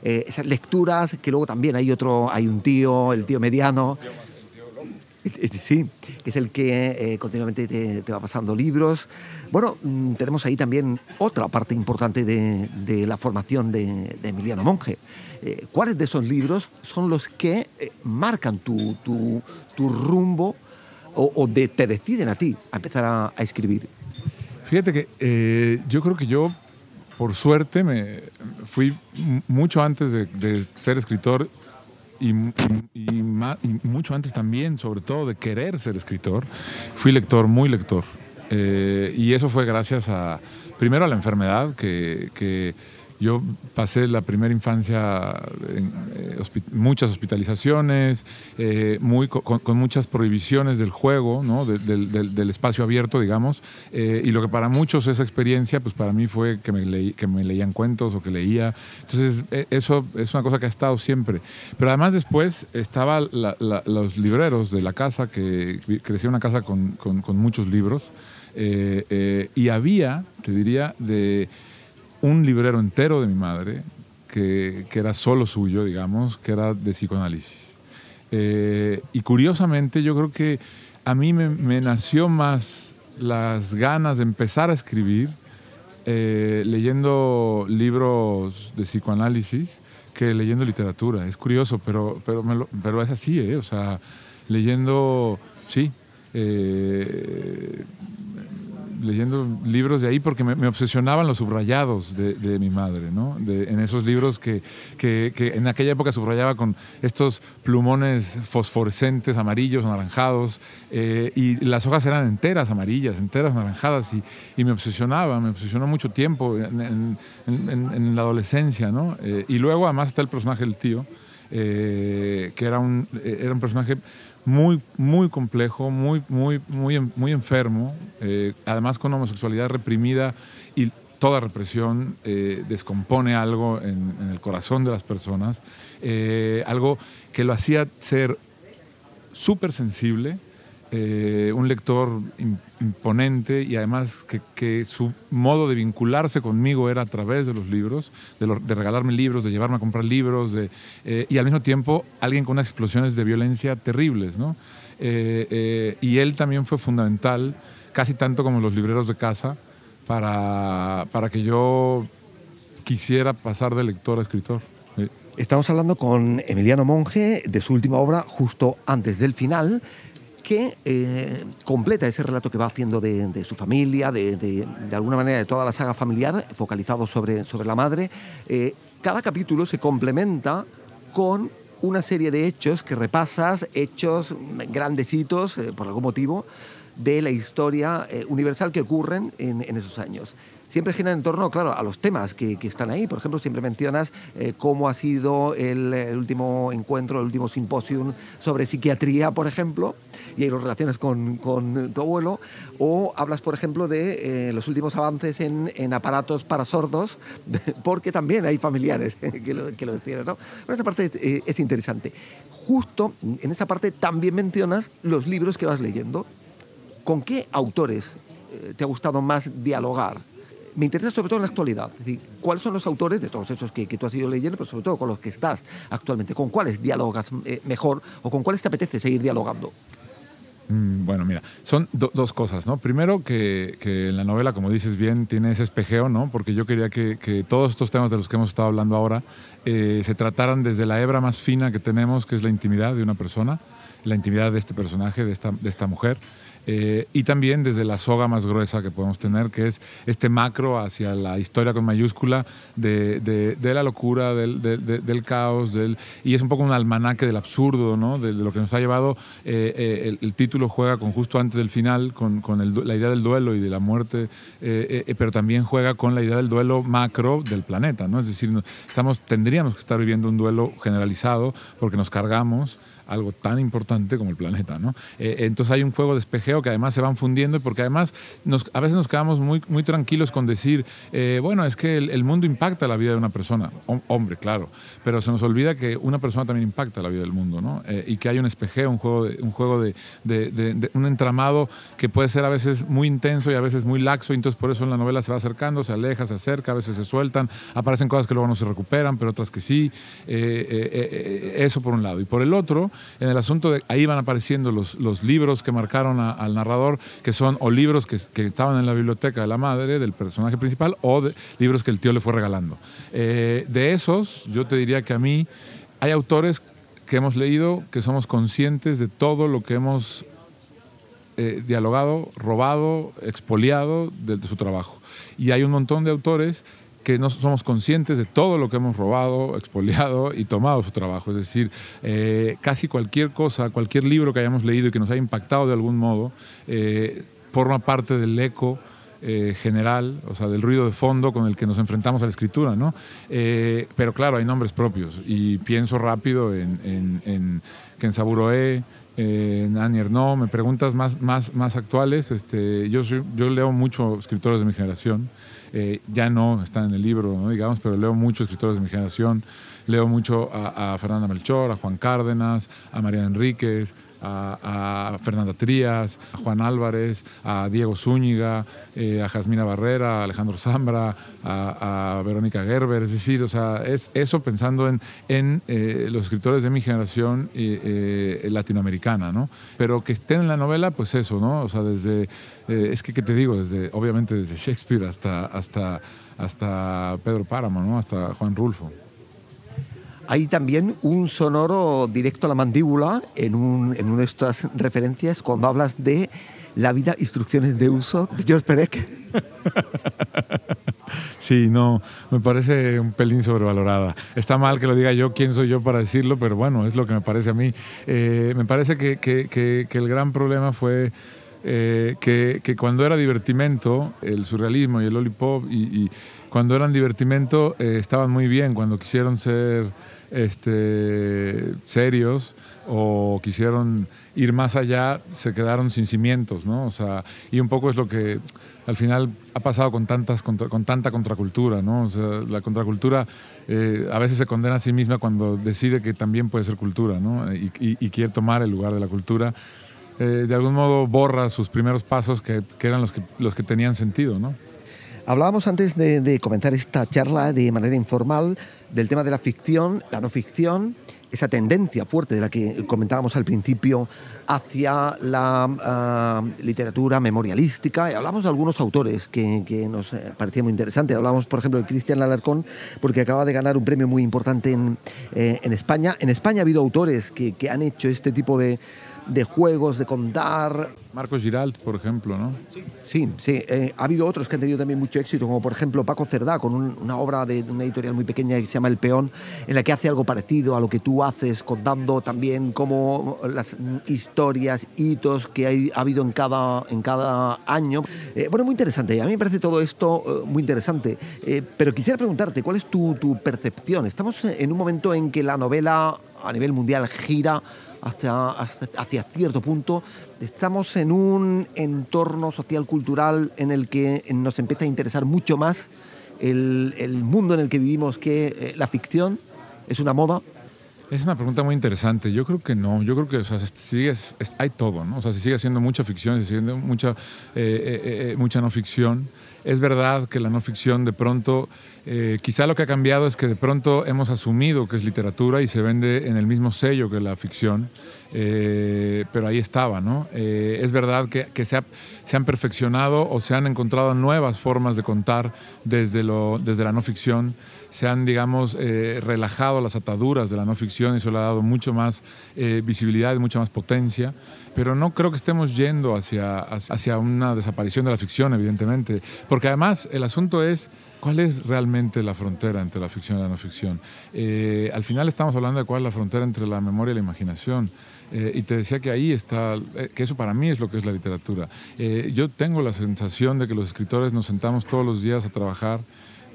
Eh, esas lecturas que luego también hay otro, hay un tío, el tío mediano, Sí, que es el que eh, continuamente te, va pasando libros. Bueno, mm, tenemos ahí también otra parte importante de, la formación de, Emiliano Monge. Eh, ¿Cuáles de esos libros son los que eh, marcan tu, tu, tu rumbo o, te deciden a ti a empezar a, a escribir? Fíjate que yo creo que yo, por suerte, me fui mucho antes de ser escritor y, y- mucho antes también, sobre todo, de querer ser escritor. Fui lector, muy lector. Eh, y eso fue gracias a, primero a la enfermedad, que yo pasé la primera infancia en eh, muchas hospitalizaciones, eh, muy, co- con, muchas prohibiciones del juego, ¿no? De- del, espacio abierto, digamos. Eh, y lo que para muchos esa experiencia, pues para mí fue que me, leí- que me leían cuentos o que leía. Entonces, eh, eso es una cosa que ha estado siempre. Pero además después estaba los libreros de la casa, que crecí en una casa con, muchos libros. y había, te diría, de un librero entero de mi madre, que, que era solo suyo, digamos, que era de psicoanálisis. Eh, y curiosamente yo creo que a mí me, me nació más las ganas de empezar a escribir eh, leyendo libros de psicoanálisis que leyendo literatura. Es curioso, pero, pero, pero es así, ¿eh? O sea, leyendo, sí, eh, leyendo libros de ahí porque me, obsesionaban los subrayados de, mi madre, ¿no? De- en esos libros que, que- en aquella época subrayaba con estos plumones fosforescentes, amarillos, anaranjados, eh, y las hojas eran enteras, amarillas, enteras, anaranjadas, y, y me obsesionaba, me obsesionó mucho tiempo en, la adolescencia, ¿no? Eh, y luego además está el personaje del tío, eh, que era un, era un personaje muy, muy complejo, muy, muy, muy, muy enfermo, eh, además con homosexualidad reprimida y toda represión eh, descompone algo en, en el corazón de las personas, eh, algo que lo hacía ser súper sensible, eh, un lector im- imponente y además que, que su modo de vincularse conmigo era a través de los libros, de, lo- de regalarme libros, de llevarme a comprar libros, de, eh, y al mismo tiempo alguien con unas explosiones de violencia terribles. ¿no? Eh, eh, y él también fue fundamental, casi tanto como los libreros de casa, para, para que yo quisiera pasar de lector a escritor. Estamos hablando con Emiliano Monge de su última obra, justo antes del final, que eh, completa ese relato que va haciendo de, su familia, de, de- alguna manera de toda la saga familiar, focalizado sobre, sobre la madre. Eh, cada capítulo se complementa con una serie de hechos que repasas, hechos grandecitos, eh, por algún motivo, de la historia universal que ocurren en, esos años. Siempre giran en torno, claro, a los temas que, que están ahí. Por ejemplo, siempre mencionas cómo ha sido el, el último encuentro, el último simposium sobre psiquiatría, por ejemplo, y ahí lo relacionas con, tu abuelo. O hablas, por ejemplo, de eh, los últimos avances en, aparatos para sordos, [LAUGHS] porque también hay familiares [LAUGHS] que, lo, que los tienen, ¿no? Pero esa parte es, eh, es interesante. Justo en esa parte también mencionas los libros que vas leyendo. ¿Con qué autores eh, te ha gustado más dialogar? Me interesa sobre todo en la actualidad. Es decir, ¿cuáles son los autores de todos esos que, que tú has ido leyendo, pero sobre todo con los que estás actualmente? ¿Con cuáles dialogas mejor o con cuáles te apetece seguir dialogando? Mm, Bueno, mira, son do- dos cosas, ¿no? Primero que, la novela, como dices bien, tiene ese espejeo, ¿no? Porque yo quería que, todos estos temas de los que hemos estado hablando ahora eh, se trataran desde la hebra más fina que tenemos, que es la intimidad de una persona, la intimidad de este personaje, de esta mujer. Eh, y también desde la soga más gruesa que podemos tener, que es este macro hacia la historia con mayúscula de, de- de la locura, del, de- de- del caos, del, y es un poco un almanaque del absurdo, ¿no? de, lo que nos ha llevado. eh, eh, el, título juega con justo antes del final, con, con el la idea del duelo y de la muerte, pero también juega con la idea del duelo macro del planeta, ¿no? es decir, estamos, tendríamos que estar viviendo un duelo generalizado porque nos cargamos algo tan importante como el planeta. ¿no? Eh, entonces hay un juego de espejeo que además se van fundiendo porque además nos, a veces nos quedamos muy, tranquilos con decir, eh, bueno, es que el, mundo impacta la vida de una persona, hombre, claro, pero se nos olvida que una persona también impacta la vida del mundo ¿no? Eh, y que hay un espejeo, un juego, de, un, juego de, de, un entramado que puede ser a veces muy intenso y a veces muy laxo, y entonces por eso en la novela se va acercando, se aleja, se acerca, a veces se sueltan, aparecen cosas que luego no se recuperan, pero otras que sí. eso por un lado. Y por el otro, en el asunto de ahí van apareciendo los, libros que marcaron al narrador, que son o libros que, que, estaban en la biblioteca de la madre, del personaje principal, o de, libros que el tío le fue regalando. Eh, de esos, yo te diría que a mí hay autores que hemos leído que somos conscientes de todo lo que hemos eh, dialogado, robado, expoliado de, de su trabajo. Y hay un montón de autores que no somos conscientes de todo lo que hemos robado, expoliado y tomado su trabajo. Es decir, eh, casi cualquier cosa, cualquier libro que hayamos leído y que nos haya impactado de algún modo, eh, forma parte del eco eh, general, o sea, del ruido de fondo con el que nos enfrentamos a la escritura, ¿no? pero claro, hay nombres propios y pienso rápido en, en, en Ken Saburoe, en Annie me preguntas más, más, más actuales, este, yo, yo leo mucho escritores de mi generación, eh, ya no están en el libro, digamos, pero leo muchos escritores de mi generación. Leo mucho a, Fernanda Melchor, a Juan Cárdenas, a María Enríquez, a, Fernanda Trías, a Juan Álvarez, a Diego Zúñiga, eh, a Jasmina Barrera, a Alejandro Zambra, a, Verónica Gerber. Es decir, o sea, es eso pensando en, en eh, los escritores de mi generación latinoamericana, ¿no? Pero que estén en la novela, pues eso, ¿no? O sea, desde eh, es que, ¿qué te digo? Desde, obviamente desde Shakespeare hasta, hasta, hasta Pedro Páramo, ¿no? hasta Juan Rulfo. Hay también un sonoro directo a la mandíbula en, un, en una de estas referencias cuando hablas de la vida, instrucciones de uso de George Perec. [LAUGHS] Sí, no, me parece un pelín sobrevalorada. Está mal que lo diga yo, quién soy yo para decirlo, pero bueno, es lo que me parece a mí. Eh, me parece que, el gran problema fue eh, que, cuando era divertimento, el surrealismo y el lollipop, y, y cuando eran divertimento eh, estaban muy bien, cuando quisieron ser este, serios o quisieron ir más allá, se quedaron sin cimientos, ¿no? O sea, y un poco es lo que al final ha pasado con, tantas, con, tanta contracultura, ¿no? O sea, la contracultura eh, a veces se condena a sí misma cuando decide que también puede ser cultura, ¿no? Y, quiere tomar el lugar de la cultura eh, de algún modo borra sus primeros pasos que, eran los que, los que tenían sentido, ¿no? Hablábamos antes de, comenzar esta charla de manera informal del tema de la ficción, la no ficción, esa tendencia fuerte de la que comentábamos al principio hacia la ah, literatura memorialística. Y hablamos de algunos autores que, nos eh, parecían muy interesantes. Hablamos, por ejemplo, de Cristian Alarcón, porque acaba de ganar un premio muy importante en, eh, España. En España ha habido autores que han hecho este tipo de, de juegos, de contar. Marcos Giralt, por ejemplo, ¿no? Sí, sí. Eh, ha habido otros que han tenido también mucho éxito, como por ejemplo Paco Cerdá, con una obra de una editorial muy pequeña que se llama El Peón, en la que hace algo parecido a lo que tú haces, contando también como las historias, hitos que ha habido en cada, en cada año. Eh, bueno, muy interesante. A mí me parece todo esto eh, muy interesante. pero quisiera preguntarte, ¿cuál es tu, tu percepción? Estamos en un momento en que la novela a nivel mundial gira hasta, hacia cierto punto, estamos en un entorno social cultural en el que nos empieza a interesar mucho más el, mundo en el que vivimos que eh, la ficción. ¿Es una moda? Es una pregunta muy interesante. Yo creo que no. Yo creo que o hay todo, ¿no? O sea, si sigue siendo mucha ficción, si sigue siendo mucha, eh, eh, mucha no ficción. Es verdad que la no ficción de pronto, eh, quizá lo que ha cambiado es que de pronto hemos asumido que es literatura y se vende en el mismo sello que la ficción, eh, pero ahí estaba, ¿no? Eh, es verdad que, se, han perfeccionado o se han encontrado nuevas formas de contar desde, la no ficción se han, digamos, relajado las ataduras de la no ficción y eso le ha dado mucho más visibilidad y mucha más potencia pero no creo que estemos yendo hacia, hacia una desaparición de la ficción, evidentemente, porque además el asunto es cuál es realmente la frontera entre la ficción y la no ficción. Eh, al final estamos hablando de cuál es la frontera entre la memoria y la imaginación. Eh, y te decía que ahí está, eh, que eso para mí es lo que es la literatura. yo tengo la sensación de que los escritores nos sentamos todos los días a trabajar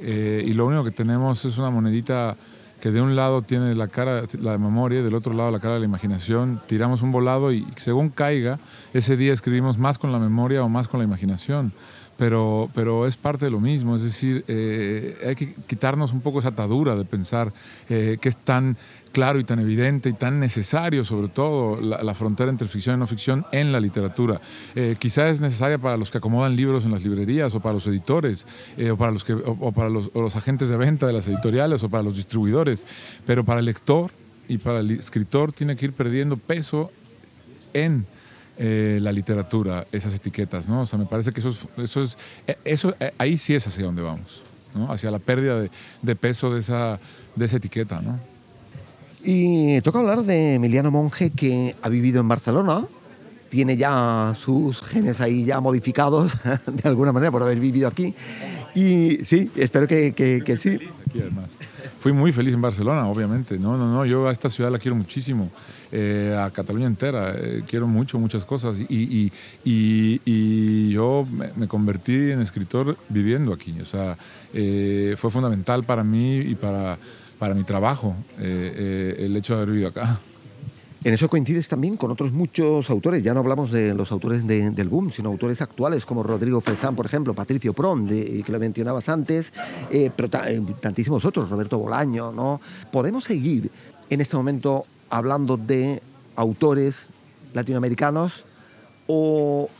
y lo único que tenemos es una monedita que de un lado tiene la cara, la memoria, y del otro lado la cara de la imaginación. Tiramos un volado y según caiga, ese día escribimos más con la memoria o más con la imaginación. Pero, pero es parte de lo mismo, es decir, eh, hay que quitarnos un poco esa atadura de pensar eh, que es tan claro y tan evidente y tan necesario, sobre todo, la, frontera entre ficción y no ficción en la literatura. Eh, quizá es necesaria para los que acomodan libros en las librerías o para los editores eh, o para, los, que, o, para los, agentes de venta de las editoriales o para los distribuidores, pero para el lector y para el escritor tiene que ir perdiendo peso en eh, la literatura, esas etiquetas, ¿no? O sea, me parece que eso es, eso es, eso, ahí sí es hacia donde vamos, ¿no? Hacia la pérdida de, de peso de esa, de esa etiqueta, ¿no? Y toca hablar de Emiliano Monge, que ha vivido en Barcelona, tiene ya sus genes ahí ya modificados [LAUGHS] de alguna manera por haber vivido aquí. Y sí, espero que, que, sí. Aquí además. Fui muy feliz en Barcelona, obviamente. No, no, no, yo a esta ciudad la quiero muchísimo. Eh, a Cataluña entera. Eh, quiero mucho, muchas cosas. Y, y, y, yo me, convertí en escritor viviendo aquí. O sea, eh, fue fundamental para mí y para para mi trabajo eh, eh, el hecho de haber vivido acá. En eso coincides también con otros muchos autores, ya no hablamos de los autores del boom, sino autores actuales como Rodrigo Fresán, por ejemplo, Patricio Prom, de, que lo mencionabas antes, eh, pero tantísimos otros, Roberto Bolaño, ¿no? ¿Podemos seguir en este momento hablando de autores latinoamericanos o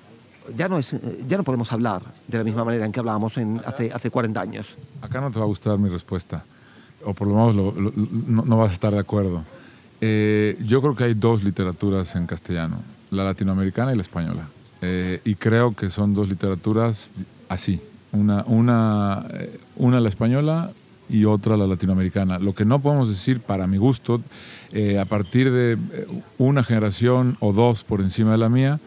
ya no, es, ya no podemos hablar de la misma manera en que hablábamos en, hace, hace 40 años? Acá no te va a gustar mi respuesta o por lo menos no, vas a estar de acuerdo. Eh, yo creo que hay dos literaturas en castellano, la latinoamericana y la española. Eh, y creo que son dos literaturas así, una, una, eh, una la española y otra la latinoamericana. Lo que no podemos decir, para mi gusto, a partir de una generación o dos por encima de la mía,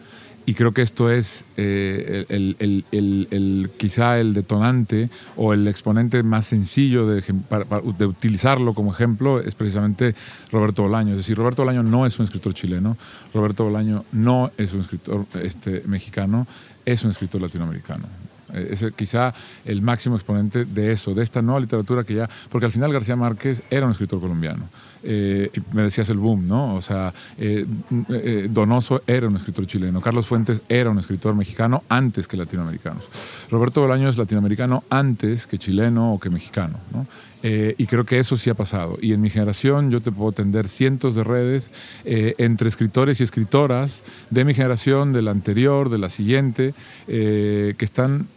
y creo que esto es eh, el, quizá el detonante o el exponente más sencillo de, de, utilizarlo como ejemplo es precisamente Roberto Bolaño. Es decir, Roberto Bolaño no es un escritor chileno, Roberto Bolaño no es un escritor este, mexicano, es un escritor latinoamericano. Eh, es quizá el máximo exponente de eso, de esta nueva literatura que ya, porque al final García Márquez era un escritor colombiano. Eh, me decías el boom, ¿no? O sea, eh, eh, Donoso era un escritor chileno, Carlos Fuentes era un escritor mexicano antes que latinoamericanos. Roberto Bolaño es latinoamericano antes que chileno o que mexicano, ¿no? Y creo que eso sí ha pasado. Y en mi generación yo te puedo tender cientos de redes entre escritores y escritoras de mi generación, de la anterior, de la siguiente, que están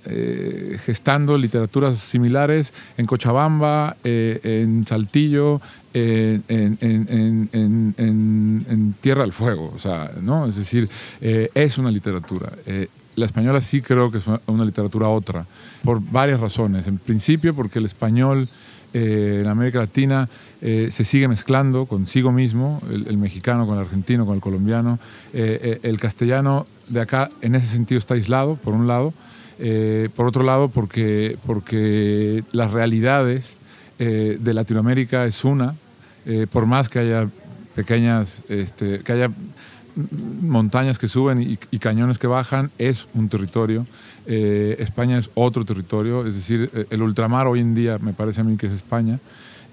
gestando literaturas similares en Cochabamba, en Saltillo, en, Tierra del Fuego, o sea, ¿no? Es decir, eh, es una literatura. Eh, la española sí creo que es una literatura otra, por varias razones. En principio, porque el español eh, en América Latina se sigue mezclando consigo mismo, el, mexicano con el argentino, con el colombiano. el castellano de acá, en ese sentido, está aislado, por un lado. por otro lado, porque, porque las realidades de Latinoamérica es una, eh, por más que haya pequeñas, este, que haya montañas que suben y, cañones que bajan, es un territorio. Eh, España es otro territorio, es decir, eh, el ultramar hoy en día me parece a mí que es España.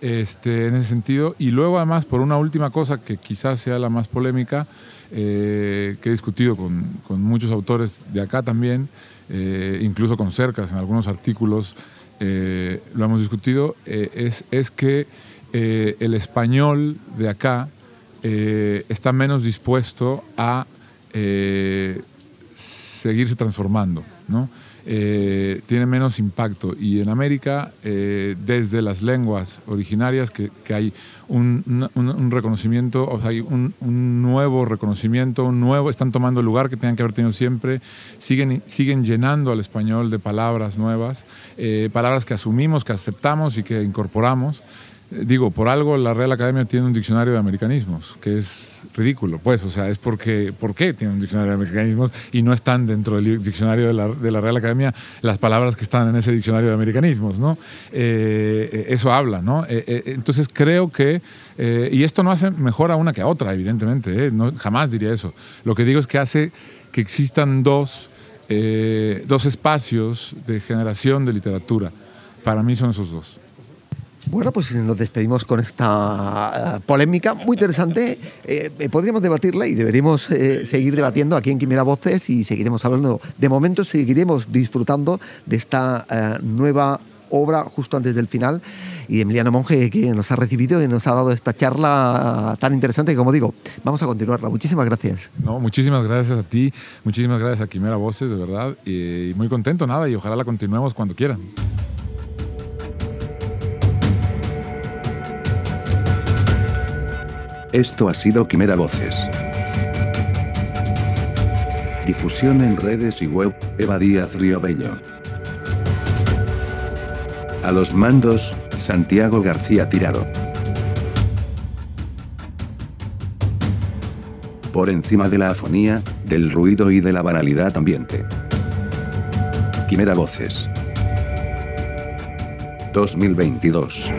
Este, en ese sentido. Y luego además, por una última cosa que quizás sea la más polémica, que he discutido con, con, muchos autores de acá también, incluso con cercas en algunos artículos, lo hemos discutido, es, es que eh, el español de acá eh, está menos dispuesto a eh, seguirse transformando, ¿no? tiene menos impacto. Y en América, desde las lenguas originarias, que, hay un, reconocimiento, o sea, hay un, nuevo reconocimiento, un nuevo, están tomando el lugar que tenían que haber tenido siempre, siguen, siguen llenando al español de palabras nuevas, palabras que asumimos, que aceptamos y que incorporamos. Digo, por algo la Real Academia tiene un diccionario de americanismos, que es ridículo, pues, o sea, es porque, ¿por qué tiene un diccionario de americanismos y no están dentro del diccionario de la, Real Academia las palabras que están en ese diccionario de americanismos, ¿no? Eh, eso habla, ¿no? Eh, eh, entonces creo que, y esto no hace mejor a una que a otra, evidentemente, no, jamás diría eso. Lo que digo es que hace que existan dos, dos espacios de generación de literatura. Para mí son esos dos. Bueno, pues nos despedimos con esta eh, polémica muy interesante. Eh, eh, podríamos debatirla y deberíamos seguir debatiendo aquí en Quimera Voces y seguiremos hablando. De momento seguiremos disfrutando de esta nueva obra justo antes del final y Emiliano Monge que nos ha recibido y nos ha dado esta charla tan interesante que como digo, vamos a continuarla. Muchísimas gracias. No, muchísimas gracias a ti, muchísimas gracias a Quimera Voces, de verdad, y muy contento, nada, y ojalá la continuemos cuando quieran. Esto ha sido Quimera Voces. Difusión en redes y web, Eva Díaz Bello. A los mandos, Santiago García Tirado. Por encima de la afonía, del ruido y de la banalidad ambiente. Quimera Voces. 2022.